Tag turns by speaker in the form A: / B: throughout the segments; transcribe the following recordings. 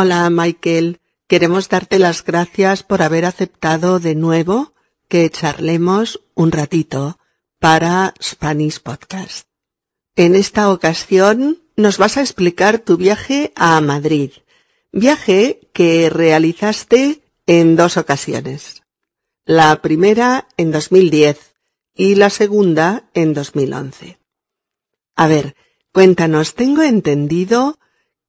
A: Hola, Michael. Queremos darte las gracias por haber aceptado de nuevo que charlemos un ratito para Spanish Podcast. En esta ocasión nos vas a explicar tu viaje a Madrid, viaje que realizaste en dos ocasiones. La primera en 2010 y la segunda en 2011. A ver, cuéntanos, tengo entendido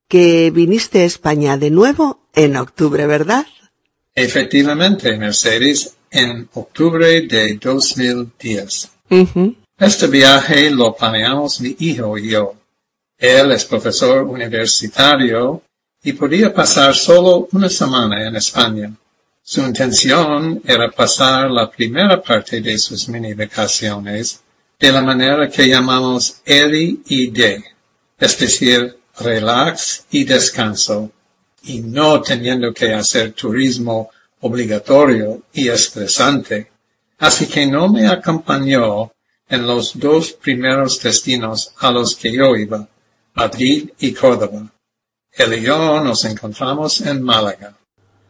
A: que viniste a España de nuevo en octubre, ¿verdad?
B: Efectivamente, Mercedes, en octubre de 2010. Este viaje lo planeamos mi hijo y yo. Él es profesor universitario y podía pasar solo una semana en España. Su intención era pasar la primera parte de sus mini vacaciones de la manera que llamamos L y D, es decir, relax y descanso, y no teniendo que hacer turismo obligatorio y estresante. Así que no me acompañó en los dos primeros destinos a los que yo iba, Madrid y Córdoba. Él y yo nos encontramos en Málaga.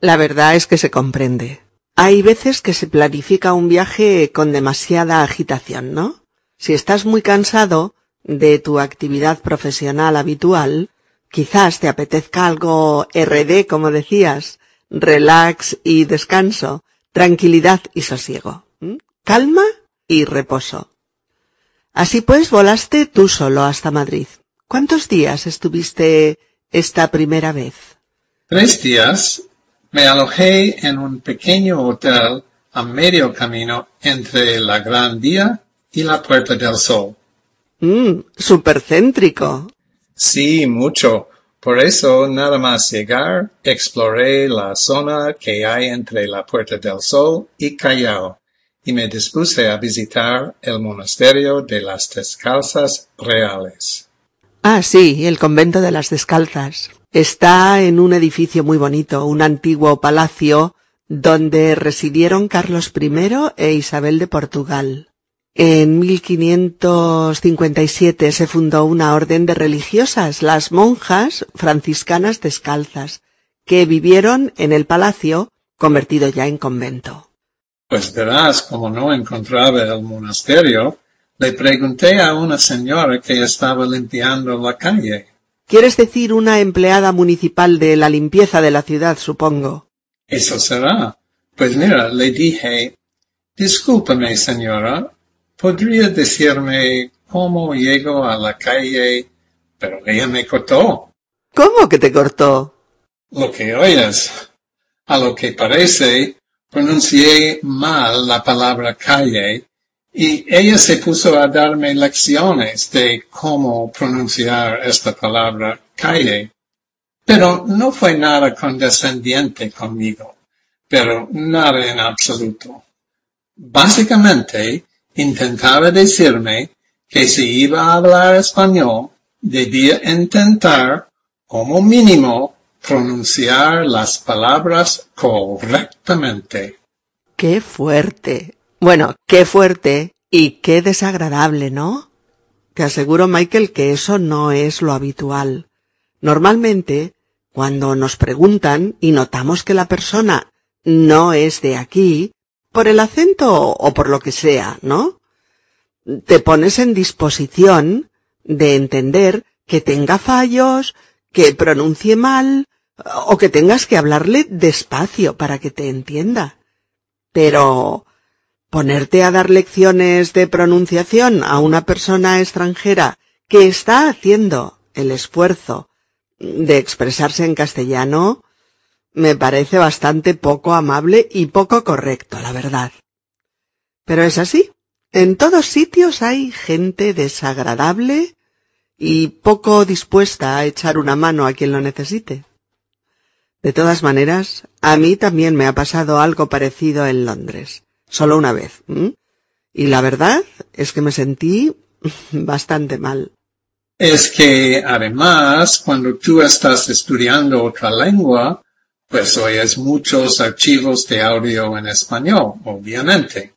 A: La verdad es que se comprende. Hay veces que se planifica un viaje con demasiada agitación, ¿no? Si estás muy cansado de tu actividad profesional habitual, quizás te apetezca algo RD, como decías, relax y descanso, tranquilidad y sosiego, calma y reposo. Así pues, volaste tú solo hasta Madrid. ¿Cuántos días estuviste esta primera vez?
B: Tres días. Me alojé en un pequeño hotel a medio camino entre la Gran Vía y la Puerta del Sol.
A: Mmm, supercéntrico.
B: Sí, mucho. Por eso, nada más llegar, exploré la zona que hay entre la Puerta del Sol y Callao y me dispuse a visitar el monasterio de las Descalzas Reales.
A: Ah, sí, el convento de las Descalzas. Está en un edificio muy bonito, un antiguo palacio donde residieron Carlos I e Isabel de Portugal. En 1557 se fundó una orden de religiosas, las monjas franciscanas descalzas, que vivieron en el palacio, convertido ya en convento.
B: Pues verás, como no encontraba el monasterio, le pregunté a una señora que estaba limpiando la calle.
A: ¿Quieres decir una empleada municipal de la limpieza de la ciudad, supongo?
B: Eso será. Pues mira, le dije, discúlpame, señora, ¿podría decirme cómo llego a la calle? Pero ella me cortó.
A: ¿Cómo que te cortó?
B: Lo que oyes. A lo que parece, pronuncié mal la palabra calle y ella se puso a darme lecciones de cómo pronunciar esta palabra calle. Pero no fue nada condescendiente conmigo, pero nada en absoluto. Básicamente, intentaba decirme que si iba a hablar español, debía intentar, como mínimo, pronunciar las palabras correctamente.
A: ¡Qué fuerte! Bueno, qué fuerte y qué desagradable, ¿no? Te aseguro, Michael, que eso no es lo habitual. Normalmente, cuando nos preguntan y notamos que la persona no es de aquí, por el acento o por lo que sea, ¿no? Te pones en disposición de entender que tenga fallos, que pronuncie mal, o que tengas que hablarle despacio para que te entienda. Pero ponerte a dar lecciones de pronunciación a una persona extranjera que está haciendo el esfuerzo de expresarse en castellano me parece bastante poco amable y poco correcto, la verdad. Pero es así. En todos sitios hay gente desagradable y poco dispuesta a echar una mano a quien lo necesite. De todas maneras, a mí también me ha pasado algo parecido en Londres, solo una vez. Y la verdad es que me sentí bastante mal.
B: Es que además, cuando tú estás estudiando otra lengua, pues oyes muchos archivos de audio en español, obviamente.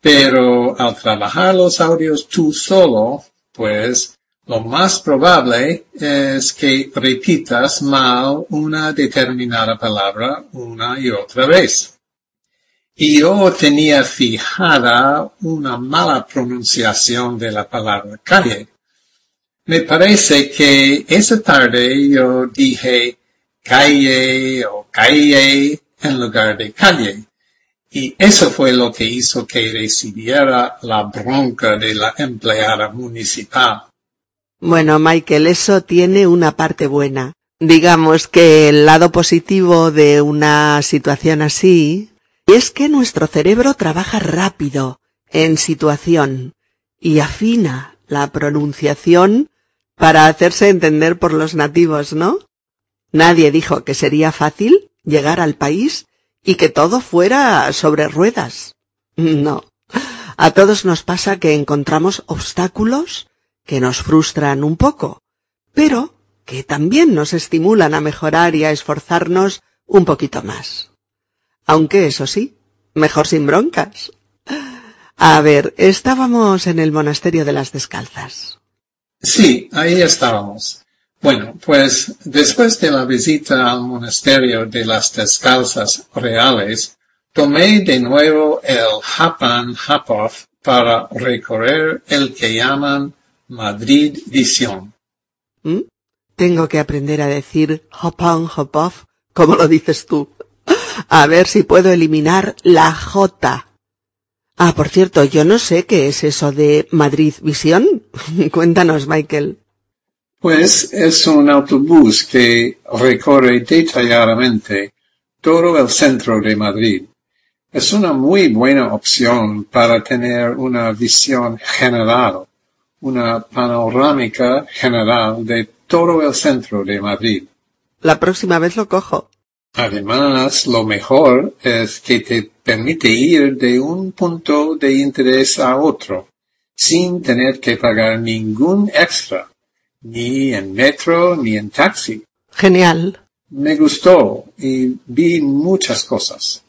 B: Pero al trabajar los audios tú solo, pues Lo más probable es que repitas mal una determinada palabra una y otra vez. Y yo tenía fijada una mala pronunciación de la palabra calle. Me parece que esa tarde yo dije calle o calle en lugar de calle. Y eso fue lo que hizo que recibiera la bronca de la empleada municipal.
A: Bueno, Michael, eso tiene una parte buena. Digamos que el lado positivo de una situación así es que nuestro cerebro trabaja rápido, en situación, y afina la pronunciación para hacerse entender por los nativos, ¿no? Nadie dijo que sería fácil llegar al país y que todo fuera sobre ruedas. No. A todos nos pasa que encontramos obstáculos que nos frustran un poco, pero que también nos estimulan a mejorar y a esforzarnos un poquito más. Aunque eso sí, mejor sin broncas. A ver, estábamos en el monasterio de las descalzas.
B: Sí, ahí estábamos. Bueno, pues después de la visita al monasterio de las descalzas reales, tomé de nuevo el Hapan Hapov para recorrer el que llaman Madrid Visión.
A: ¿Mm? Tengo que aprender a decir Hapan Hapov, como lo dices tú. A ver si puedo eliminar la J. Ah, por cierto, yo no sé qué es eso de Madrid Visión. Cuéntanos, Michael.
B: Pues es un autobús que recorre detalladamente todo el centro de Madrid. Es una muy buena opción para tener una visión general, una panorámica general de todo el centro de Madrid.
A: La próxima vez lo cojo.
B: Además, lo mejor es que te permite ir de un punto de interés a otro, sin tener que pagar ningún extra ni en metro, ni en taxi.
A: Genial.
B: Me gustó y vi muchas cosas.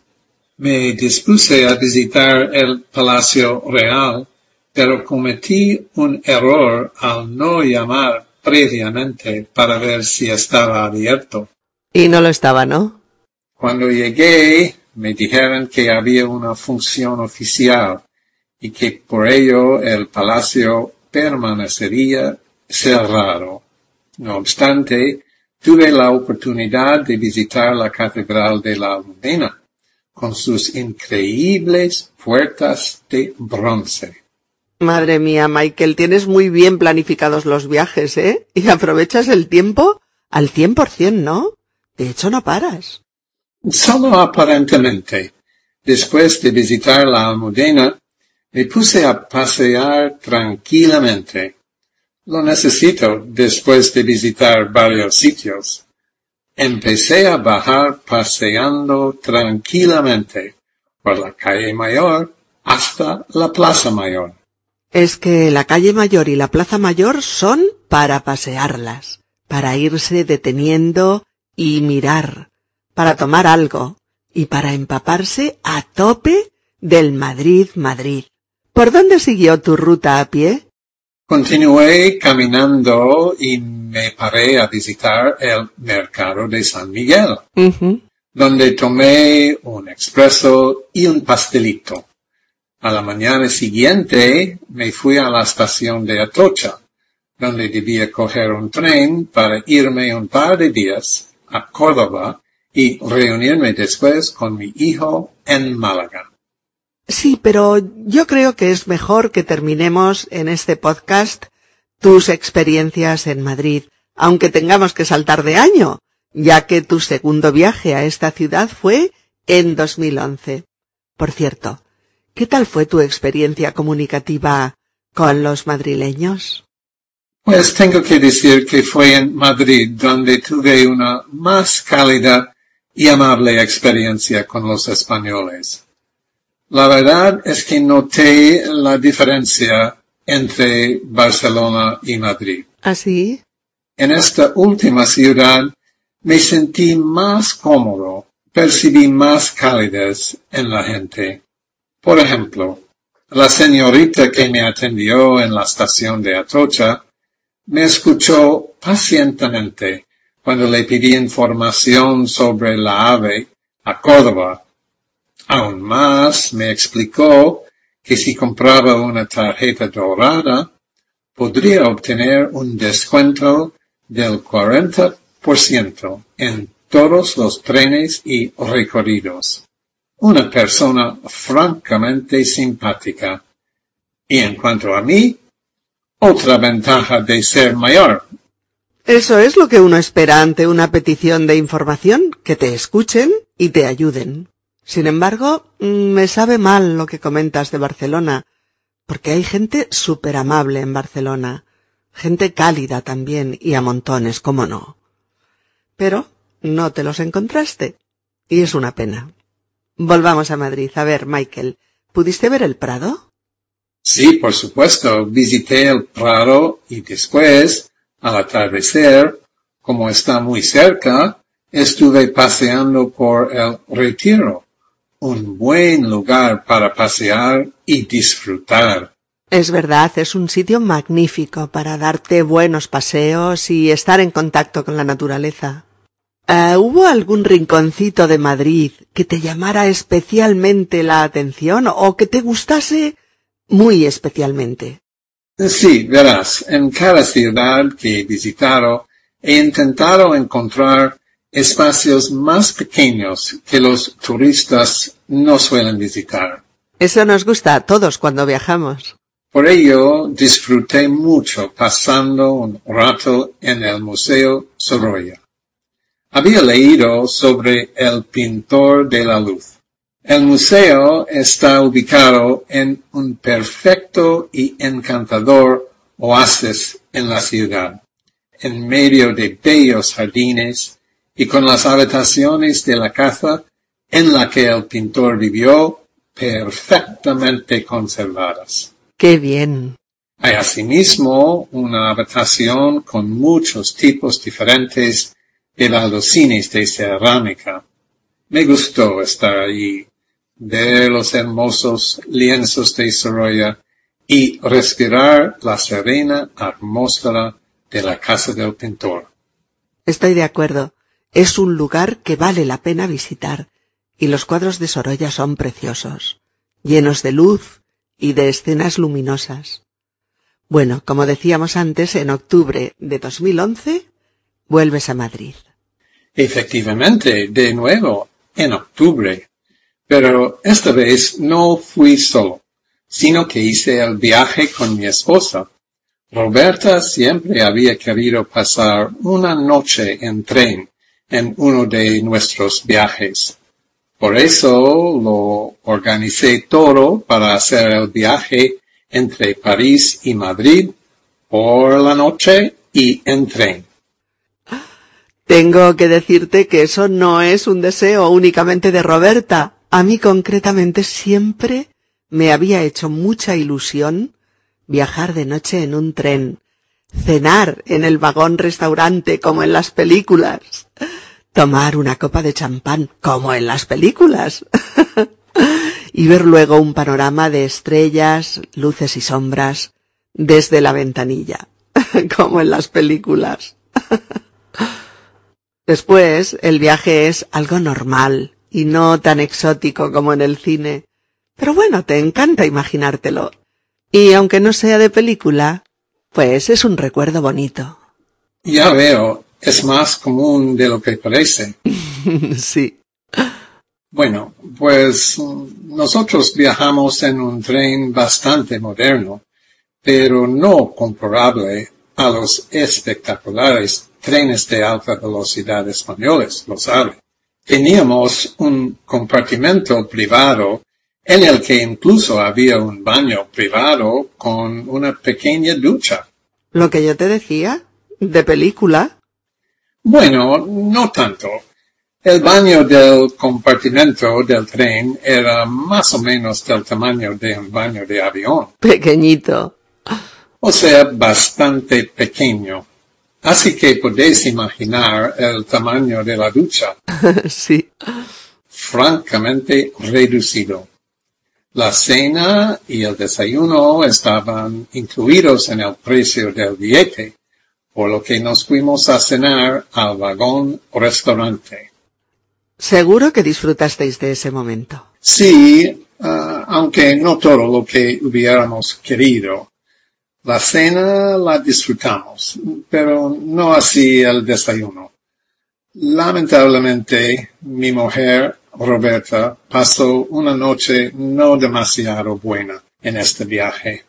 B: Me dispuse a visitar el Palacio Real, pero cometí un error al no llamar previamente para ver si estaba abierto.
A: Y no lo estaba, ¿no?
B: Cuando llegué, me dijeron que había una función oficial y que por ello el palacio permanecería cerrado. No obstante, tuve la oportunidad de visitar la Catedral de la Almudena, con sus increíbles puertas de bronce.
A: Madre mía, Michael, tienes muy bien planificados los viajes, ¿eh? Y aprovechas el tiempo al cien por cien, ¿no? De hecho, no paras.
B: Solo aparentemente. Después de visitar la Almudena, me puse a pasear tranquilamente lo necesito después de visitar varios sitios. Empecé a bajar paseando tranquilamente por la calle mayor hasta la plaza mayor.
A: Es que la calle mayor y la plaza mayor son para pasearlas, para irse deteniendo y mirar, para tomar algo y para empaparse a tope del Madrid Madrid. ¿Por dónde siguió tu ruta a pie?
B: Continué caminando y me paré a visitar el mercado de San Miguel, donde tomé un expreso y un pastelito. A la mañana siguiente me fui a la estación de Atocha, donde debía coger un tren para irme un par de días a Córdoba y reunirme después con mi hijo en Málaga.
A: Sí, pero yo creo que es mejor que terminemos en este podcast tus experiencias en Madrid, aunque tengamos que saltar de año, ya que tu segundo viaje a esta ciudad fue en 2011. Por cierto, ¿qué tal fue tu experiencia comunicativa con los madrileños?
B: Pues tengo que decir que fue en Madrid donde tuve una más cálida y amable experiencia con los españoles. La verdad es que noté la diferencia entre Barcelona y Madrid.
A: ¿Así?
B: ¿Ah, en esta última ciudad me sentí más cómodo, percibí más calidez en la gente. Por ejemplo, la señorita que me atendió en la estación de Atocha Me escuchó pacientemente cuando le pedí información sobre la ave a Córdoba. Aún más me explicó que si compraba una tarjeta dorada, podría obtener un descuento del 40% en todos los trenes y recorridos. Una persona francamente simpática. Y en cuanto a mí, otra ventaja de ser mayor.
A: Eso es lo que uno espera ante una petición de información, que te escuchen y te ayuden. Sin embargo, mm, me sabe mal lo que comentas de Barcelona, porque hay gente súper amable en Barcelona, gente cálida también y a montones, cómo no. Pero no te los encontraste, y es una pena. Volvamos a Madrid. A ver, Michael, ¿pudiste ver el Prado?
B: Sí, por supuesto. Visité el Prado y después, al atardecer, como está muy cerca, estuve paseando por el Retiro un buen lugar para pasear y disfrutar.
A: Es verdad, es un sitio magnífico para darte buenos paseos y estar en contacto con la naturaleza. Eh, ¿Hubo algún rinconcito de Madrid que te llamara especialmente la atención o que te gustase muy especialmente?
B: Sí, verás, en cada ciudad que he visitado he intentado encontrar espacios más pequeños que los turistas no suelen visitar.
A: Eso nos gusta a todos cuando viajamos.
B: Por ello disfruté mucho pasando un rato en el Museo Sorolla. Había leído sobre el pintor de la luz. El museo está ubicado en un perfecto y encantador oasis en la ciudad, en medio de bellos jardines y con las habitaciones de la casa en la que el pintor vivió perfectamente conservadas.
A: ¡Qué bien!
B: Hay asimismo una habitación con muchos tipos diferentes de balocines de cerámica. Me gustó estar allí, ver los hermosos lienzos de Sorolla y respirar la serena atmósfera de la casa del pintor.
A: Estoy de acuerdo. Es un lugar que vale la pena visitar, y los cuadros de Sorolla son preciosos, llenos de luz y de escenas luminosas. Bueno, como decíamos antes, en octubre de 2011 vuelves a Madrid.
B: Efectivamente, de nuevo, en octubre. Pero esta vez no fui solo, sino que hice el viaje con mi esposa. Roberta siempre había querido pasar una noche en tren en uno de nuestros viajes. Por eso lo organicé todo para hacer el viaje entre París y Madrid por la noche y en tren.
A: Tengo que decirte que eso no es un deseo únicamente de Roberta. A mí concretamente siempre me había hecho mucha ilusión viajar de noche en un tren, cenar en el vagón restaurante como en las películas, tomar una copa de champán como en las películas y ver luego un panorama de estrellas, luces y sombras desde la ventanilla, como en las películas. Después, el viaje es algo normal y no tan exótico como en el cine. Pero bueno, te encanta imaginártelo. Y aunque no sea de película, pues es un recuerdo bonito.
B: Ya veo, es más común de lo que parece.
A: sí.
B: Bueno, pues nosotros viajamos en un tren bastante moderno, pero no comparable a los espectaculares trenes de alta velocidad españoles, lo sabe. Teníamos un compartimento privado en el que incluso había un baño privado con una pequeña ducha.
A: Lo que yo te decía, de película.
B: Bueno, no tanto. El baño del compartimento del tren era más o menos del tamaño de un baño de avión.
A: Pequeñito.
B: O sea, bastante pequeño. Así que podéis imaginar el tamaño de la ducha.
A: sí.
B: Francamente reducido. La cena y el desayuno estaban incluidos en el precio del billete, por lo que nos fuimos a cenar al vagón restaurante.
A: Seguro que disfrutasteis de ese momento.
B: Sí, ah, aunque no todo lo que hubiéramos querido. La cena la disfrutamos, pero no así el desayuno. Lamentablemente, mi mujer, Roberta, pasó una noche no demasiado buena en este viaje.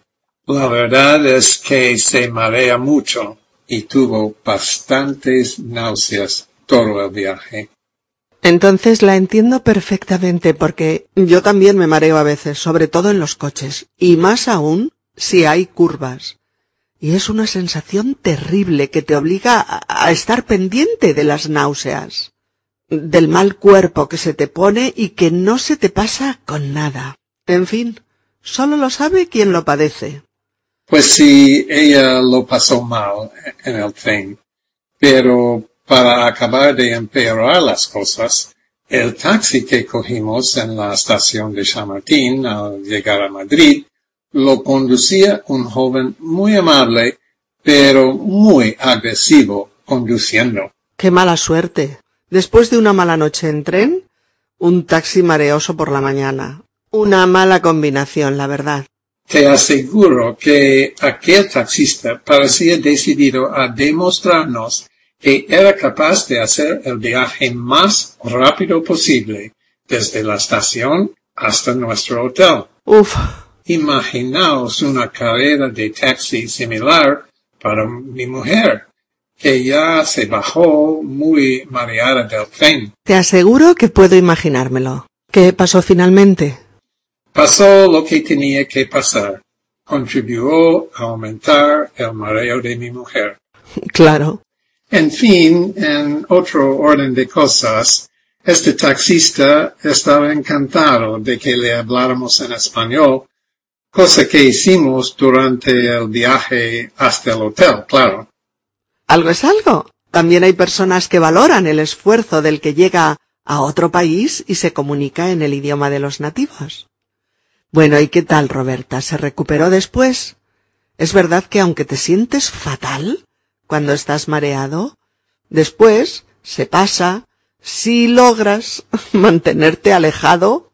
B: La verdad es que se marea mucho y tuvo bastantes náuseas todo el viaje.
A: Entonces la entiendo perfectamente porque yo también me mareo a veces, sobre todo en los coches, y más aún si hay curvas. Y es una sensación terrible que te obliga a, estar pendiente de las náuseas, del mal cuerpo que se te pone y que no se te pasa con nada. En fin, solo lo sabe quien lo padece.
B: Pues sí, ella lo pasó mal en el tren, pero para acabar de empeorar las cosas, el taxi que cogimos en la estación de Chamartín al llegar a Madrid lo conducía un joven muy amable, pero muy agresivo conduciendo.
A: Qué mala suerte. Después de una mala noche en tren, un taxi mareoso por la mañana. Una mala combinación, la verdad.
B: Te aseguro que aquel taxista parecía decidido a demostrarnos que era capaz de hacer el viaje más rápido posible desde la estación hasta nuestro hotel.
A: Uf.
B: Imaginaos una carrera de taxi similar para mi mujer, que ya se bajó muy mareada del tren.
A: Te aseguro que puedo imaginármelo. ¿Qué pasó finalmente?
B: Pasó lo que tenía que pasar. Contribuyó a aumentar el mareo de mi mujer.
A: Claro.
B: En fin, en otro orden de cosas, este taxista estaba encantado de que le habláramos en español, cosa que hicimos durante el viaje hasta el hotel, claro.
A: Algo es algo. También hay personas que valoran el esfuerzo del que llega a otro país y se comunica en el idioma de los nativos. Bueno, ¿y qué tal, Roberta? ¿Se recuperó después? ¿Es verdad que aunque te sientes fatal, cuando estás mareado, después se pasa si logras mantenerte alejado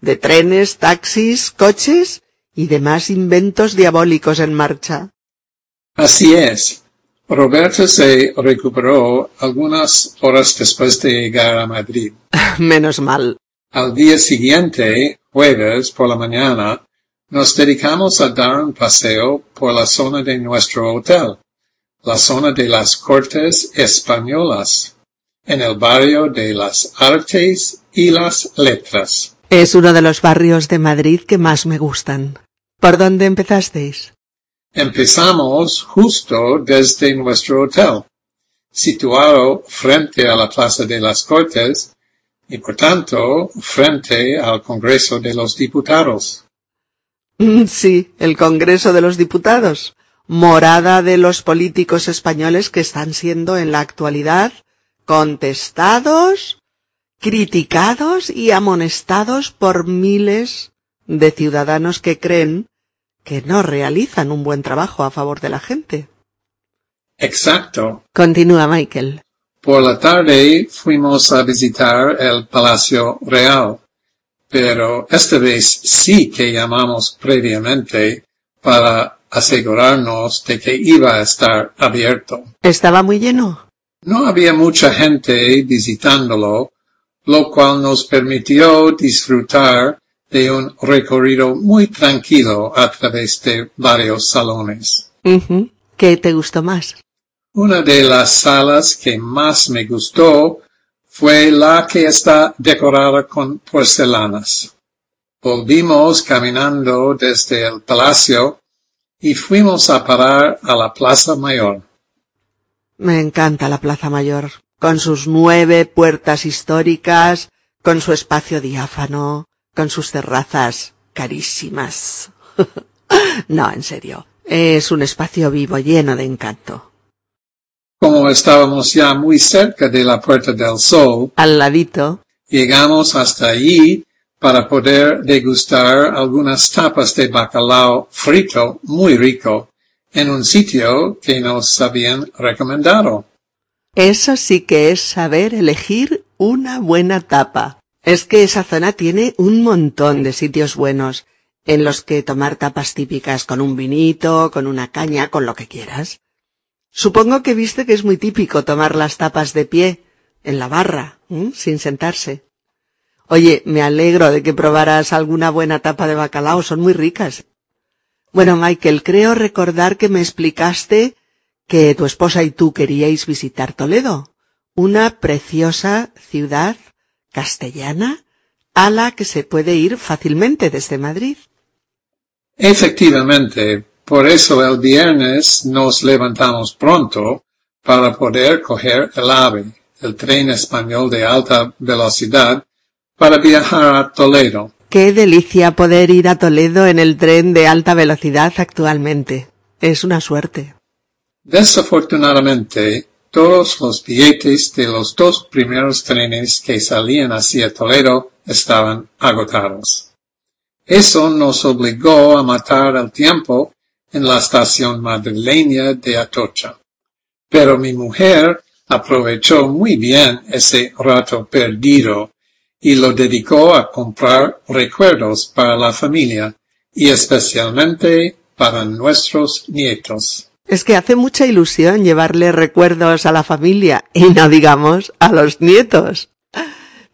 A: de trenes, taxis, coches y demás inventos diabólicos en marcha.
B: Así es. Roberto se recuperó algunas horas después de llegar a Madrid.
A: Menos mal.
B: Al día siguiente, jueves por la mañana, nos dedicamos a dar un paseo por la zona de nuestro hotel la zona de las Cortes Españolas, en el barrio de las Artes y las Letras.
A: Es uno de los barrios de Madrid que más me gustan. ¿Por dónde empezasteis?
B: Empezamos justo desde nuestro hotel, situado frente a la Plaza de las Cortes y por tanto frente al Congreso de los Diputados.
A: Mm, sí, el Congreso de los Diputados morada de los políticos españoles que están siendo en la actualidad contestados, criticados y amonestados por miles de ciudadanos que creen que no realizan un buen trabajo a favor de la gente.
B: Exacto.
A: Continúa Michael.
B: Por la tarde fuimos a visitar el Palacio Real, pero esta vez sí que llamamos previamente para asegurarnos de que iba a estar abierto.
A: ¿Estaba muy lleno?
B: No había mucha gente visitándolo, lo cual nos permitió disfrutar de un recorrido muy tranquilo a través de varios salones.
A: ¿Qué te gustó más?
B: Una de las salas que más me gustó fue la que está decorada con porcelanas. Volvimos caminando desde el palacio y fuimos a parar a la Plaza Mayor.
A: Me encanta la Plaza Mayor, con sus nueve puertas históricas, con su espacio diáfano, con sus terrazas carísimas. no, en serio, es un espacio vivo lleno de encanto.
B: Como estábamos ya muy cerca de la Puerta del Sol,
A: al ladito,
B: llegamos hasta allí para poder degustar algunas tapas de bacalao frito muy rico en un sitio que nos habían recomendado.
A: Eso sí que es saber elegir una buena tapa. Es que esa zona tiene un montón de sitios buenos en los que tomar tapas típicas con un vinito, con una caña, con lo que quieras. Supongo que viste que es muy típico tomar las tapas de pie, en la barra, sin sentarse. Oye, me alegro de que probaras alguna buena tapa de bacalao, son muy ricas. Bueno, Michael, creo recordar que me explicaste que tu esposa y tú queríais visitar Toledo, una preciosa ciudad castellana a la que se puede ir fácilmente desde Madrid.
B: Efectivamente, por eso el viernes nos levantamos pronto para poder coger el AVE, el tren español de alta velocidad, para viajar a Toledo.
A: Qué delicia poder ir a Toledo en el tren de alta velocidad actualmente. Es una suerte.
B: Desafortunadamente, todos los billetes de los dos primeros trenes que salían hacia Toledo estaban agotados. Eso nos obligó a matar el tiempo en la estación madrileña de Atocha. Pero mi mujer aprovechó muy bien ese rato perdido y lo dedicó a comprar recuerdos para la familia y especialmente para nuestros nietos.
A: Es que hace mucha ilusión llevarle recuerdos a la familia y no digamos a los nietos.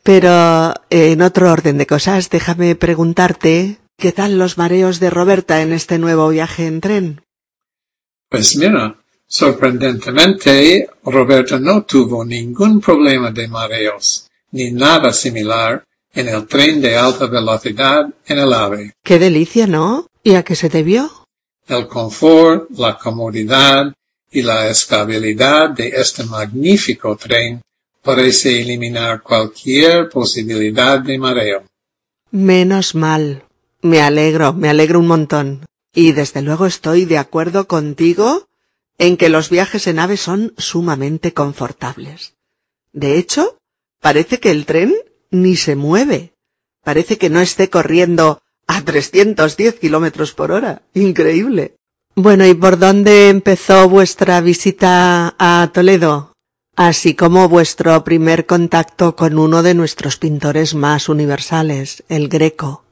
A: Pero en otro orden de cosas, déjame preguntarte, ¿qué tal los mareos de Roberta en este nuevo viaje en tren?
B: Pues mira, sorprendentemente, Roberta no tuvo ningún problema de mareos, ni nada similar en el tren de alta velocidad en el AVE.
A: Qué delicia, ¿no? ¿Y a qué se debió?
B: El confort, la comodidad y la estabilidad de este magnífico tren parece eliminar cualquier posibilidad de mareo.
A: Menos mal. Me alegro, me alegro un montón. Y desde luego estoy de acuerdo contigo en que los viajes en ave son sumamente confortables. De hecho, parece que el tren ni se mueve. Parece que no esté corriendo a 310 kilómetros por hora. Increíble. Bueno, ¿y por dónde empezó vuestra visita a Toledo? así como vuestro primer contacto con uno de nuestros pintores más universales, el Greco.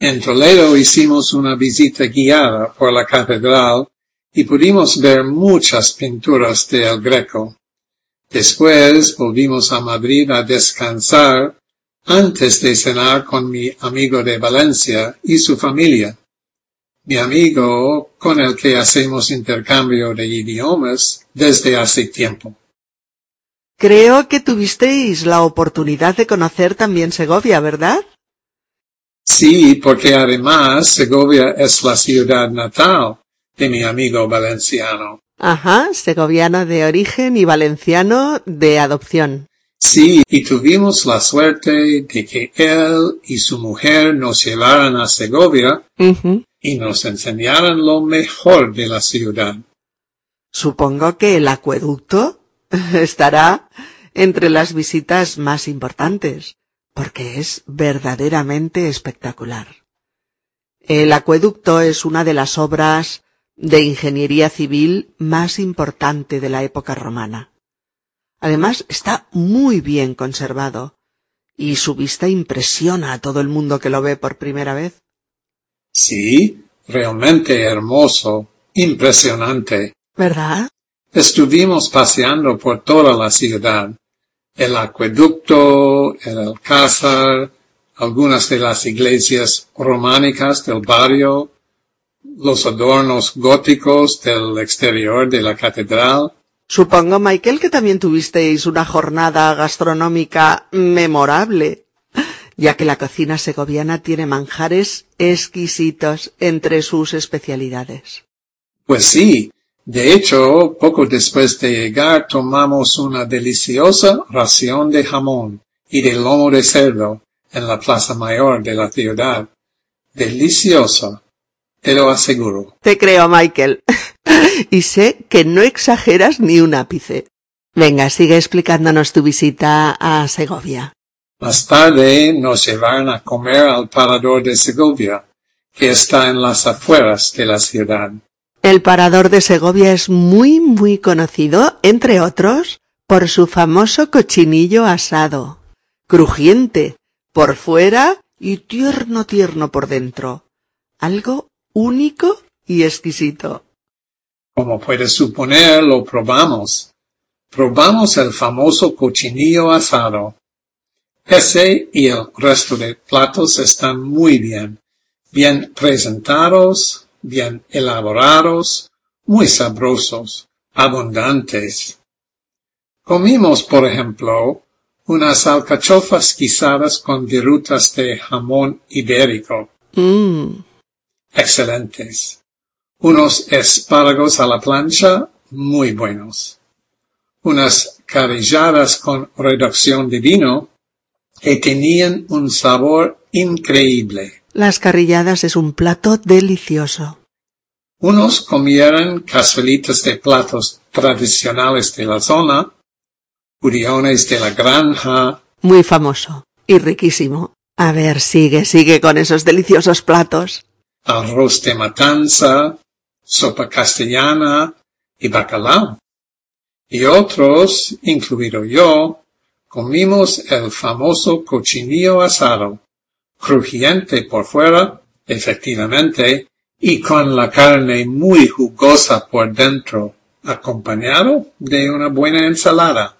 B: En Toledo hicimos una visita guiada por la catedral y pudimos ver muchas pinturas de El Greco. Después volvimos a Madrid a descansar antes de cenar con mi amigo de Valencia y su familia. Mi amigo con el que hacemos intercambio de idiomas desde hace tiempo.
A: Creo que tuvisteis la oportunidad de conocer también Segovia, ¿verdad?
B: Sí, porque además Segovia es la ciudad natal de mi amigo valenciano.
A: Ajá, segoviano de origen y valenciano de adopción.
B: Sí, y tuvimos la suerte de que él y su mujer nos llevaran a Segovia y nos enseñaran lo mejor de la ciudad.
A: Supongo que el acueducto estará entre las visitas más importantes, porque es verdaderamente espectacular. El acueducto es una de las obras de ingeniería civil más importante de la época romana. Además, está muy bien conservado, y su vista impresiona a todo el mundo que lo ve por primera vez.
B: Sí, realmente hermoso, impresionante.
A: ¿Verdad?
B: Estuvimos paseando por toda la ciudad, el acueducto, el alcázar, algunas de las iglesias románicas del barrio, los adornos góticos del exterior de la catedral.
A: Supongo, Michael, que también tuvisteis una jornada gastronómica memorable, ya que la cocina segoviana tiene manjares exquisitos entre sus especialidades.
B: Pues sí, de hecho, poco después de llegar tomamos una deliciosa ración de jamón y de lomo de cerdo en la plaza mayor de la ciudad. Deliciosa, te lo aseguro.
A: Te creo, Michael. y sé que no exageras ni un ápice. Venga, sigue explicándonos tu visita a Segovia.
B: Más tarde nos llevaron a comer al parador de Segovia, que está en las afueras de la ciudad.
A: El parador de Segovia es muy, muy conocido, entre otros, por su famoso cochinillo asado, crujiente por fuera y tierno tierno por dentro. Algo único y exquisito.
B: Como puedes suponer, lo probamos. Probamos el famoso cochinillo asado. Ese y el resto de platos están muy bien, bien presentados, bien elaborados, muy sabrosos, abundantes. Comimos, por ejemplo, unas alcachofas guisadas con virutas de jamón ibérico.
A: Mmm.
B: Excelentes. Unos espárragos a la plancha, muy buenos. Unas carilladas con reducción de vino, que tenían un sabor increíble.
A: Las carrilladas es un plato delicioso.
B: Unos comieron cazuelitas de platos tradicionales de la zona, uriones de la granja.
A: Muy famoso y riquísimo. A ver, sigue, sigue con esos deliciosos platos.
B: Arroz de matanza, sopa castellana y bacalao. Y otros, incluido yo, comimos el famoso cochinillo asado, crujiente por fuera, efectivamente, y con la carne muy jugosa por dentro, acompañado de una buena ensalada.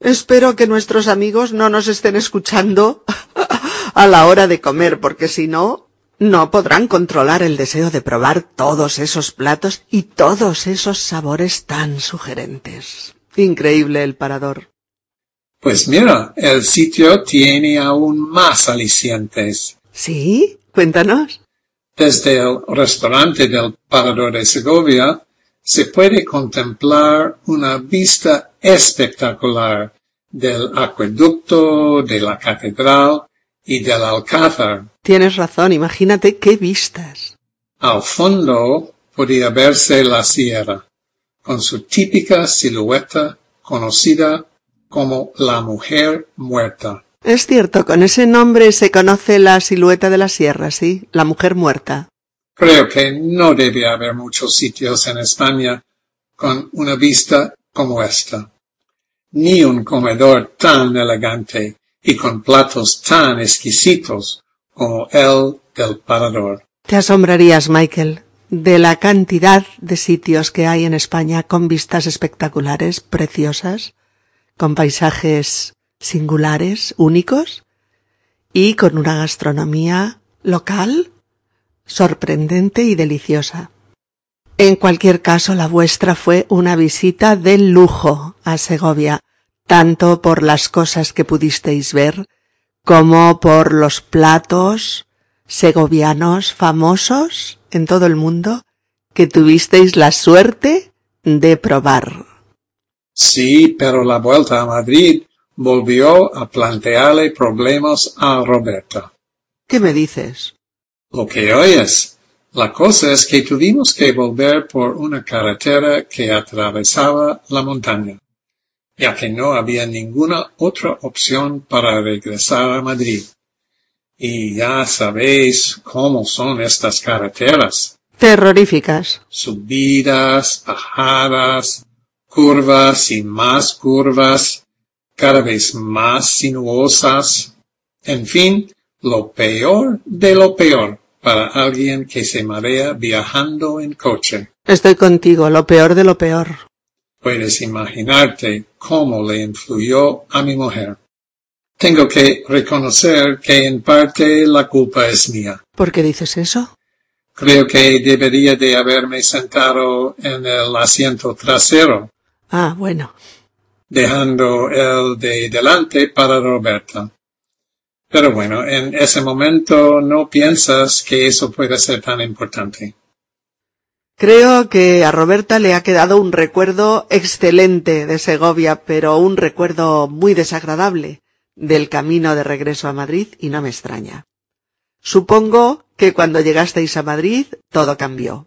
A: Espero que nuestros amigos no nos estén escuchando a la hora de comer, porque si no, no podrán controlar el deseo de probar todos esos platos y todos esos sabores tan sugerentes. Increíble el parador.
B: Pues mira, el sitio tiene aún más alicientes.
A: ¿Sí? Cuéntanos.
B: Desde el restaurante del Parador de Segovia se puede contemplar una vista espectacular del acueducto, de la catedral y del alcázar.
A: Tienes razón, imagínate qué vistas.
B: Al fondo podía verse la sierra, con su típica silueta conocida como la mujer muerta.
A: Es cierto, con ese nombre se conoce la silueta de la sierra, sí, la mujer muerta.
B: Creo que no debe haber muchos sitios en España con una vista como esta. Ni un comedor tan elegante y con platos tan exquisitos como el del parador.
A: Te asombrarías, Michael, de la cantidad de sitios que hay en España con vistas espectaculares, preciosas, con paisajes singulares, únicos, y con una gastronomía local sorprendente y deliciosa. En cualquier caso, la vuestra fue una visita de lujo a Segovia, tanto por las cosas que pudisteis ver, como por los platos segovianos famosos en todo el mundo que tuvisteis la suerte de probar.
B: Sí, pero la vuelta a Madrid volvió a plantearle problemas a Roberta.
A: ¿Qué me dices?
B: Lo que oyes. La cosa es que tuvimos que volver por una carretera que atravesaba la montaña, ya que no había ninguna otra opción para regresar a Madrid. Y ya sabéis cómo son estas carreteras.
A: Terroríficas.
B: Subidas, bajadas, curvas y más curvas, cada vez más sinuosas. En fin, lo peor de lo peor para alguien que se marea viajando en coche.
A: Estoy contigo, lo peor de lo peor.
B: Puedes imaginarte cómo le influyó a mi mujer. Tengo que reconocer que en parte la culpa es mía.
A: ¿Por qué dices eso?
B: Creo que debería de haberme sentado en el asiento trasero.
A: Ah, bueno.
B: Dejando el de delante para Roberta. Pero bueno, en ese momento no piensas que eso puede ser tan importante.
A: Creo que a Roberta le ha quedado un recuerdo excelente de Segovia, pero un recuerdo muy desagradable del camino de regreso a Madrid y no me extraña. Supongo que cuando llegasteis a Madrid todo cambió.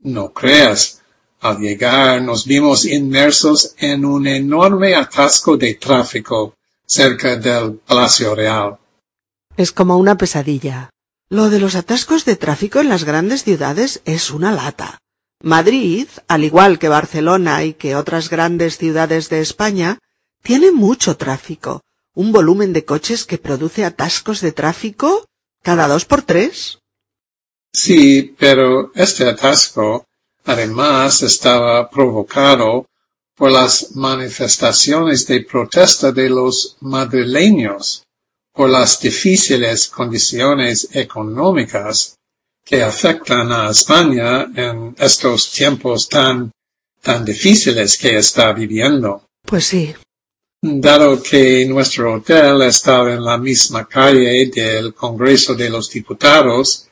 B: No creas. Al llegar nos vimos inmersos en un enorme atasco de tráfico cerca del Palacio Real.
A: Es como una pesadilla. Lo de los atascos de tráfico en las grandes ciudades es una lata. Madrid, al igual que Barcelona y que otras grandes ciudades de España, tiene mucho tráfico, un volumen de coches que produce atascos de tráfico cada dos por tres.
B: Sí, pero este atasco además estaba provocado por las manifestaciones de protesta de los madrileños por las difíciles condiciones económicas que afectan a España en estos tiempos tan, tan difíciles que está viviendo.
A: Pues sí.
B: Dado que nuestro hotel estaba en la misma calle del Congreso de los Diputados,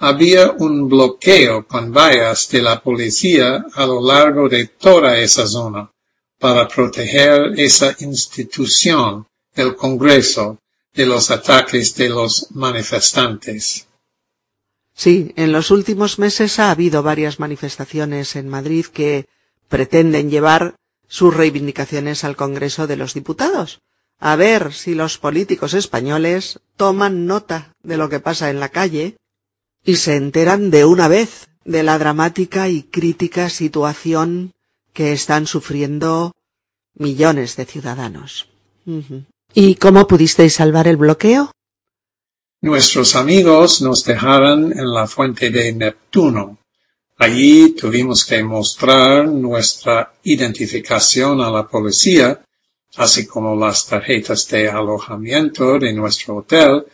B: había un bloqueo con vallas de la policía a lo largo de toda esa zona para proteger esa institución, el Congreso, de los ataques de los manifestantes.
A: Sí, en los últimos meses ha habido varias manifestaciones en Madrid que pretenden llevar sus reivindicaciones al Congreso de los Diputados. A ver si los políticos españoles toman nota de lo que pasa en la calle y se enteran de una vez de la dramática y crítica situación que están sufriendo millones de ciudadanos. ¿Y cómo pudisteis salvar el bloqueo?
B: Nuestros amigos nos dejaron en la fuente de Neptuno. Allí tuvimos que mostrar nuestra identificación a la policía, así como las tarjetas de alojamiento de nuestro hotel,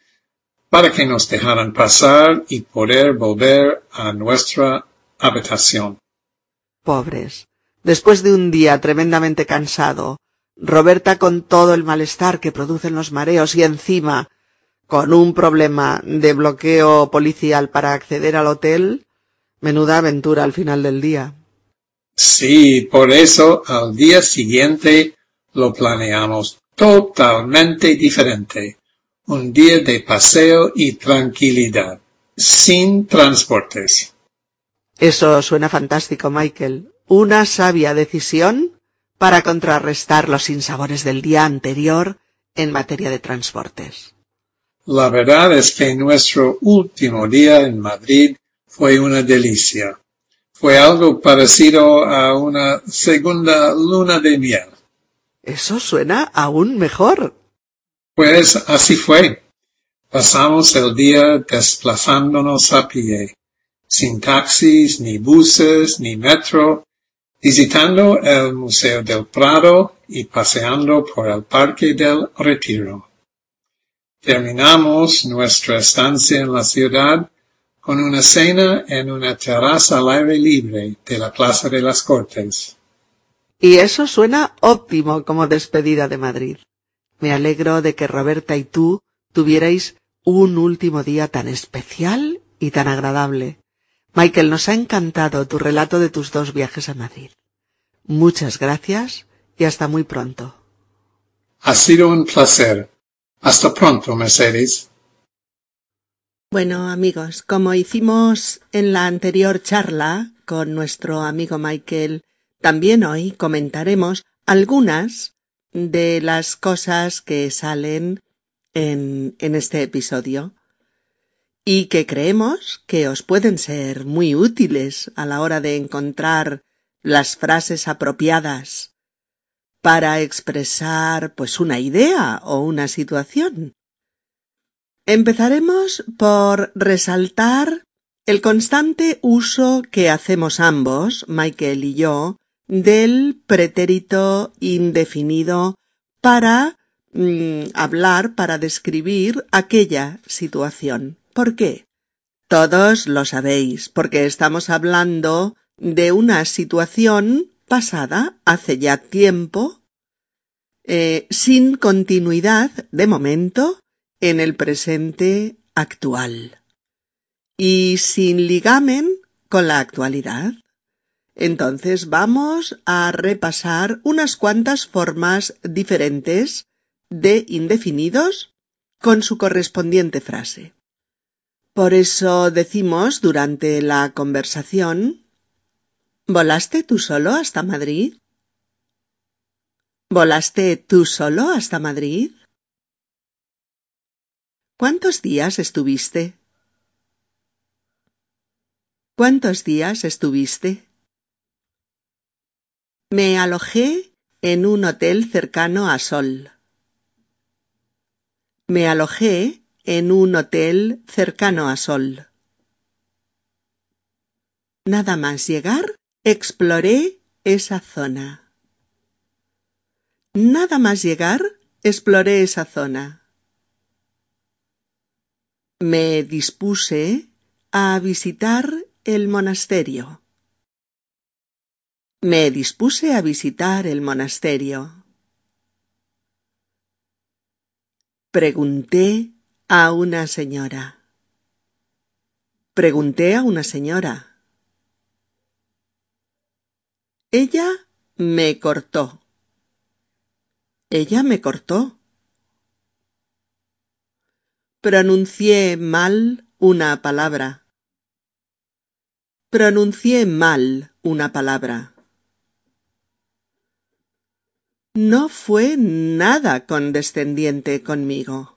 B: para que nos dejaran pasar y poder volver a nuestra habitación.
A: Pobres. Después de un día tremendamente cansado, Roberta con todo el malestar que producen los mareos y encima con un problema de bloqueo policial para acceder al hotel, menuda aventura al final del día.
B: Sí, por eso al día siguiente lo planeamos totalmente diferente. Un día de paseo y tranquilidad, sin transportes.
A: Eso suena fantástico, Michael. Una sabia decisión para contrarrestar los sinsabores del día anterior en materia de transportes.
B: La verdad es que nuestro último día en Madrid fue una delicia. Fue algo parecido a una segunda luna de miel.
A: Eso suena aún mejor.
B: Pues así fue. Pasamos el día desplazándonos a pie, sin taxis, ni buses, ni metro, visitando el Museo del Prado y paseando por el Parque del Retiro. Terminamos nuestra estancia en la ciudad con una cena en una terraza al aire libre de la Plaza de las Cortes.
A: Y eso suena óptimo como despedida de Madrid. Me alegro de que Roberta y tú tuvierais un último día tan especial y tan agradable. Michael, nos ha encantado tu relato de tus dos viajes a Madrid. Muchas gracias y hasta muy pronto.
B: Ha sido un placer. Hasta pronto, Mercedes.
A: Bueno, amigos, como hicimos en la anterior charla con nuestro amigo Michael, también hoy comentaremos algunas de las cosas que salen en, en este episodio y que creemos que os pueden ser muy útiles a la hora de encontrar las frases apropiadas para expresar pues una idea o una situación. Empezaremos por resaltar el constante uso que hacemos ambos, Michael y yo, del pretérito indefinido para mm, hablar, para describir aquella situación. ¿Por qué? Todos lo sabéis, porque estamos hablando de una situación pasada hace ya tiempo, eh, sin continuidad de momento en el presente actual y sin ligamen con la actualidad. Entonces vamos a repasar unas cuantas formas diferentes de indefinidos con su correspondiente frase. Por eso decimos durante la conversación ¿Volaste tú solo hasta Madrid? ¿Volaste tú solo hasta Madrid? ¿Cuántos días estuviste? ¿Cuántos días estuviste? Me alojé en un hotel cercano a Sol. Me alojé en un hotel cercano a Sol. Nada más llegar, exploré esa zona. Nada más llegar, exploré esa zona. Me dispuse a visitar el monasterio. Me dispuse a visitar el monasterio. Pregunté a una señora. Pregunté a una señora. Ella me cortó. Ella me cortó. Pronuncié mal una palabra. Pronuncié mal una palabra. No fue nada condescendiente conmigo.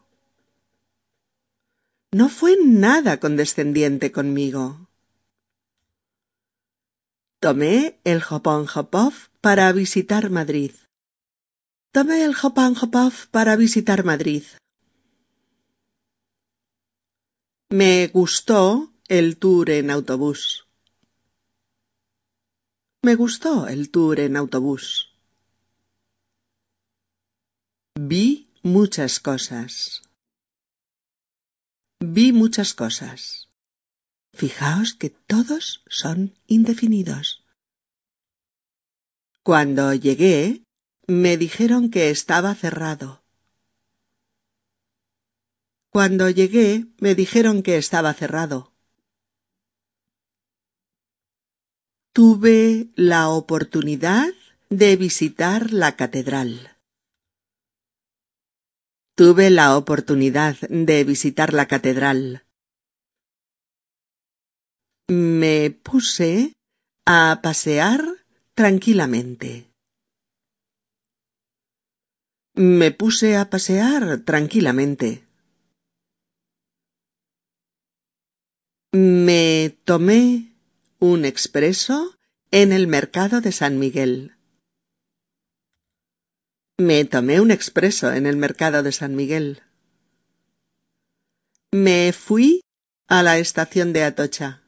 A: No fue nada condescendiente conmigo. Tomé el Hopón Hopov para visitar Madrid. Tomé el Hopón Hopov para visitar Madrid. Me gustó el tour en autobús. Me gustó el tour en autobús. Vi muchas cosas. Vi muchas cosas. Fijaos que todos son indefinidos. Cuando llegué, me dijeron que estaba cerrado. Cuando llegué, me dijeron que estaba cerrado. Tuve la oportunidad de visitar la catedral. Tuve la oportunidad de visitar la catedral. Me puse a pasear tranquilamente. Me puse a pasear tranquilamente. Me tomé un expreso en el mercado de San Miguel. Me tomé un expreso en el mercado de San Miguel. Me fui a la estación de Atocha.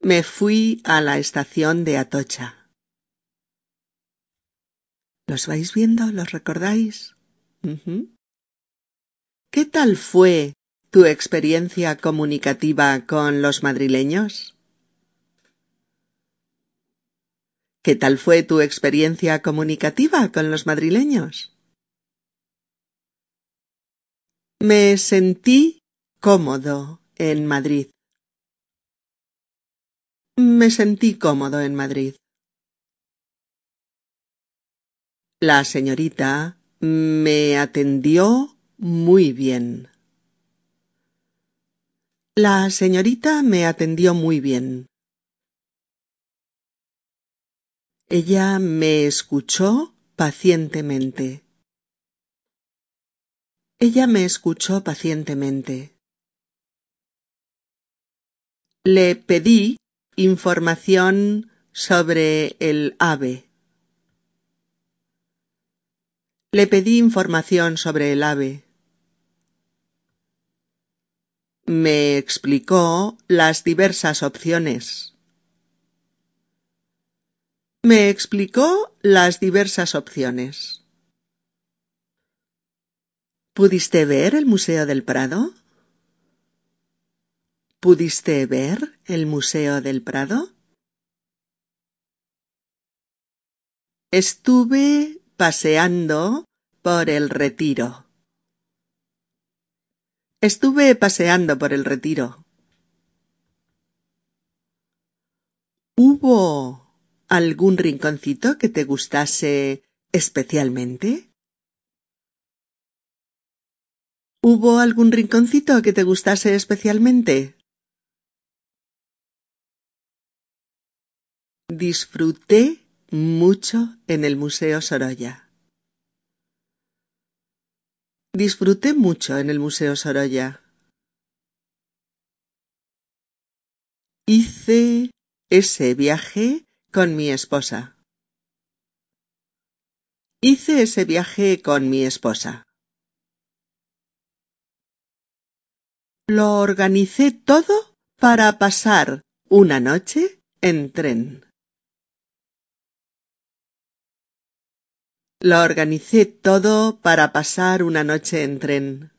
A: Me fui a la estación de Atocha. ¿Los vais viendo? ¿Los recordáis? ¿Qué tal fue tu experiencia comunicativa con los madrileños? ¿Qué tal fue tu experiencia comunicativa con los madrileños? Me sentí cómodo en Madrid. Me sentí cómodo en Madrid. La señorita me atendió muy bien. La señorita me atendió muy bien. Ella me escuchó pacientemente. Ella me escuchó pacientemente. Le pedí información sobre el ave. Le pedí información sobre el ave. Me explicó las diversas opciones. Me explicó las diversas opciones. ¿Pudiste ver el Museo del Prado? ¿Pudiste ver el Museo del Prado? Estuve paseando por el retiro. Estuve paseando por el retiro. Hubo algún rinconcito que te gustase especialmente? ¿Hubo algún rinconcito que te gustase especialmente? Disfruté mucho en el Museo Sorolla. Disfruté mucho en el Museo Sorolla. Hice ese viaje con mi esposa. Hice ese viaje con mi esposa. Lo organicé todo para pasar una noche en tren. Lo organicé todo para pasar una noche en tren.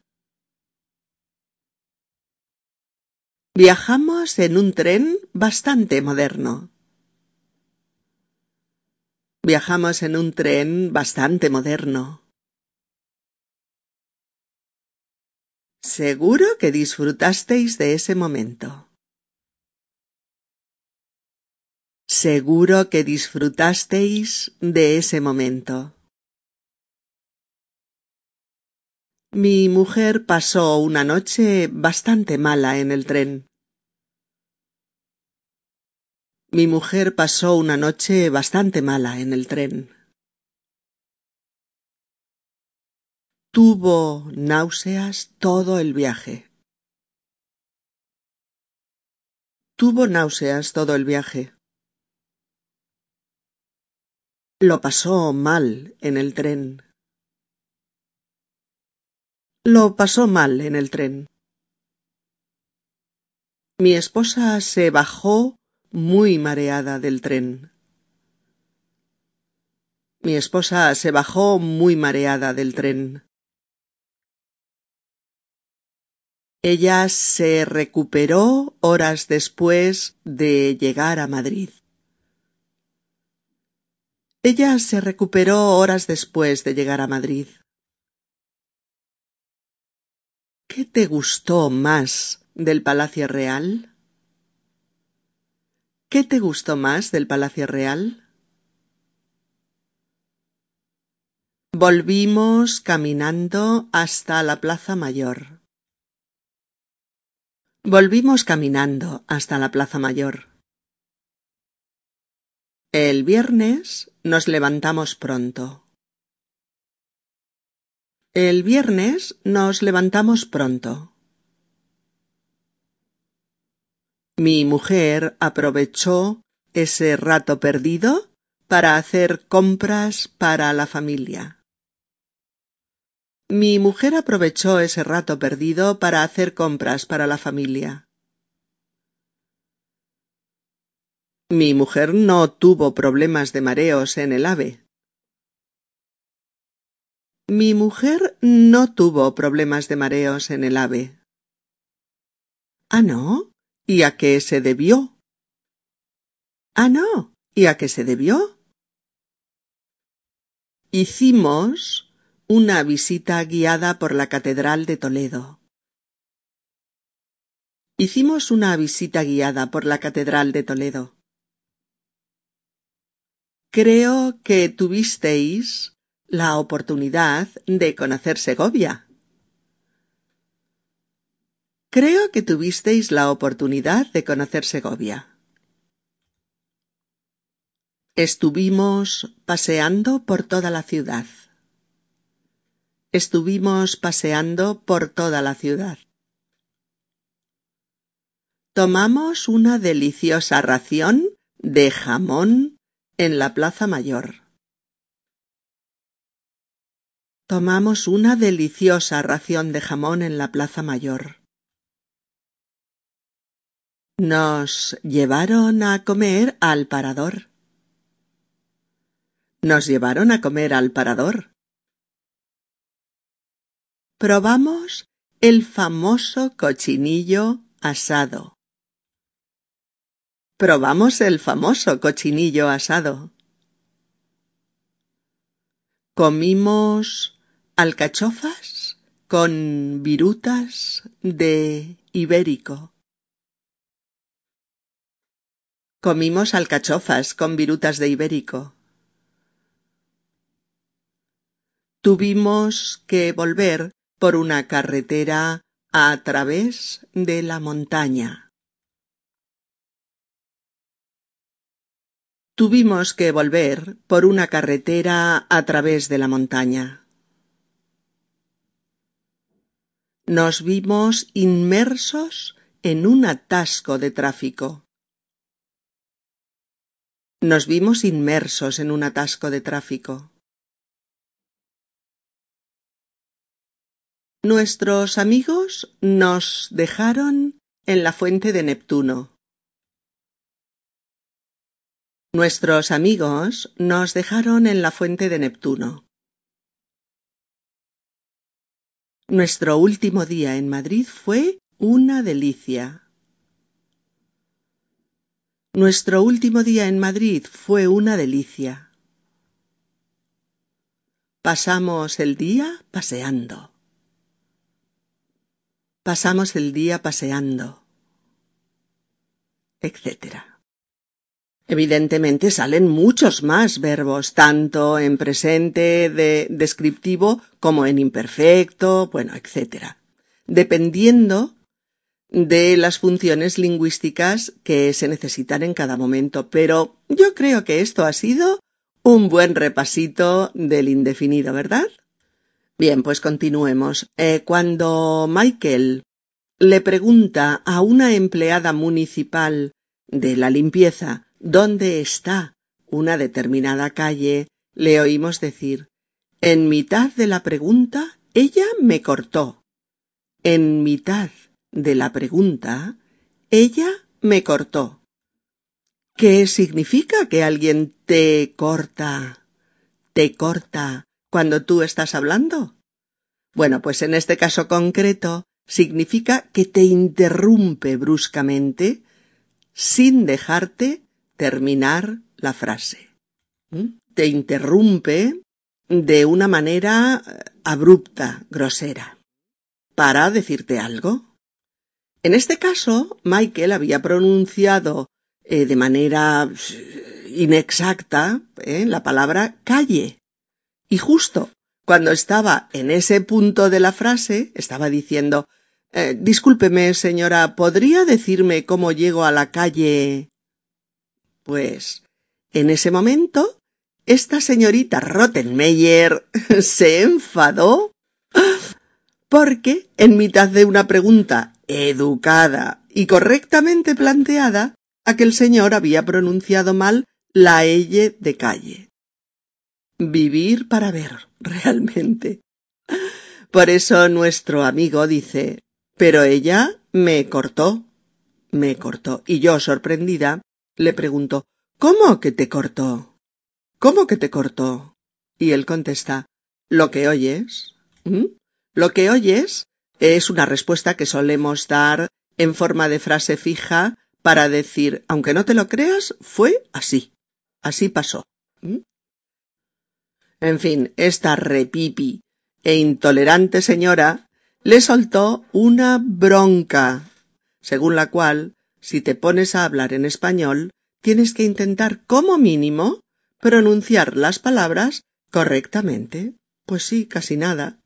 A: Viajamos en un tren bastante moderno. Viajamos en un tren bastante moderno. Seguro que disfrutasteis de ese momento. Seguro que disfrutasteis de ese momento. Mi mujer pasó una noche bastante mala en el tren. Mi mujer pasó una noche bastante mala en el tren. Tuvo náuseas todo el viaje. Tuvo náuseas todo el viaje. Lo pasó mal en el tren. Lo pasó mal en el tren. Mi esposa se bajó muy mareada del tren. Mi esposa se bajó muy mareada del tren. Ella se recuperó horas después de llegar a Madrid. Ella se recuperó horas después de llegar a Madrid. ¿Qué te gustó más del Palacio Real? ¿Qué te gustó más del Palacio Real? Volvimos caminando hasta la Plaza Mayor. Volvimos caminando hasta la Plaza Mayor. El viernes nos levantamos pronto. El viernes nos levantamos pronto. Mi mujer aprovechó ese rato perdido para hacer compras para la familia. Mi mujer aprovechó ese rato perdido para hacer compras para la familia. Mi mujer no tuvo problemas de mareos en el AVE. Mi mujer no tuvo problemas de mareos en el ave. ¿Ah, no? ¿Y a qué se debió? ¿Ah, no? ¿Y a qué se debió? Hicimos una visita guiada por la Catedral de Toledo. Hicimos una visita guiada por la Catedral de Toledo. Creo que tuvisteis la oportunidad de conocer Segovia. Creo que tuvisteis la oportunidad de conocer Segovia. Estuvimos paseando por toda la ciudad. Estuvimos paseando por toda la ciudad. Tomamos una deliciosa ración de jamón en la Plaza Mayor. Tomamos una deliciosa ración de jamón en la Plaza Mayor. Nos llevaron a comer al parador. Nos llevaron a comer al parador. Probamos el famoso cochinillo asado. Probamos el famoso cochinillo asado. Comimos alcachofas con virutas de ibérico. Comimos alcachofas con virutas de ibérico. Tuvimos que volver por una carretera a través de la montaña. Tuvimos que volver por una carretera a través de la montaña. nos vimos inmersos en un atasco de tráfico. Nos vimos inmersos en un atasco de tráfico. Nuestros amigos nos dejaron en la fuente de Neptuno. Nuestros amigos nos dejaron en la fuente de Neptuno. Nuestro último día en Madrid fue una delicia. Nuestro último día en Madrid fue una delicia. Pasamos el día paseando. Pasamos el día paseando. etcétera. Evidentemente salen muchos más verbos, tanto en presente de descriptivo como en imperfecto, bueno, etcétera. Dependiendo de las funciones lingüísticas que se necesitan en cada momento, pero yo creo que esto ha sido un buen repasito del indefinido, ¿verdad? Bien, pues continuemos. Eh, cuando Michael le pregunta a una empleada municipal de la limpieza dónde está una determinada calle, le oímos decir En mitad de la pregunta ella me cortó. En mitad de la pregunta ella me cortó. ¿Qué significa que alguien te corta? ¿Te corta cuando tú estás hablando? Bueno, pues en este caso concreto significa que te interrumpe bruscamente sin dejarte terminar la frase. ¿Mm? Te interrumpe de una manera eh, abrupta, grosera, para decirte algo. En este caso, Michael había pronunciado eh, de manera eh, inexacta la palabra calle. Y justo cuando estaba en ese punto de la frase, estaba diciendo eh, Discúlpeme, señora, ¿podría decirme cómo llego a la calle? Pues en ese momento, esta señorita Rottenmeier se enfadó porque, en mitad de una pregunta educada y correctamente planteada, aquel señor había pronunciado mal la L de calle. Vivir para ver, realmente. Por eso nuestro amigo dice Pero ella me cortó. Me cortó. Y yo, sorprendida, le pregunto ¿Cómo que te cortó? ¿Cómo que te cortó? Y él contesta Lo que oyes. ¿Mm? Lo que oyes es una respuesta que solemos dar en forma de frase fija para decir, aunque no te lo creas, fue así. Así pasó. ¿Mm? En fin, esta repipi e intolerante señora le soltó una bronca, según la cual, si te pones a hablar en español, tienes que intentar como mínimo pronunciar las palabras correctamente. Pues sí, casi nada.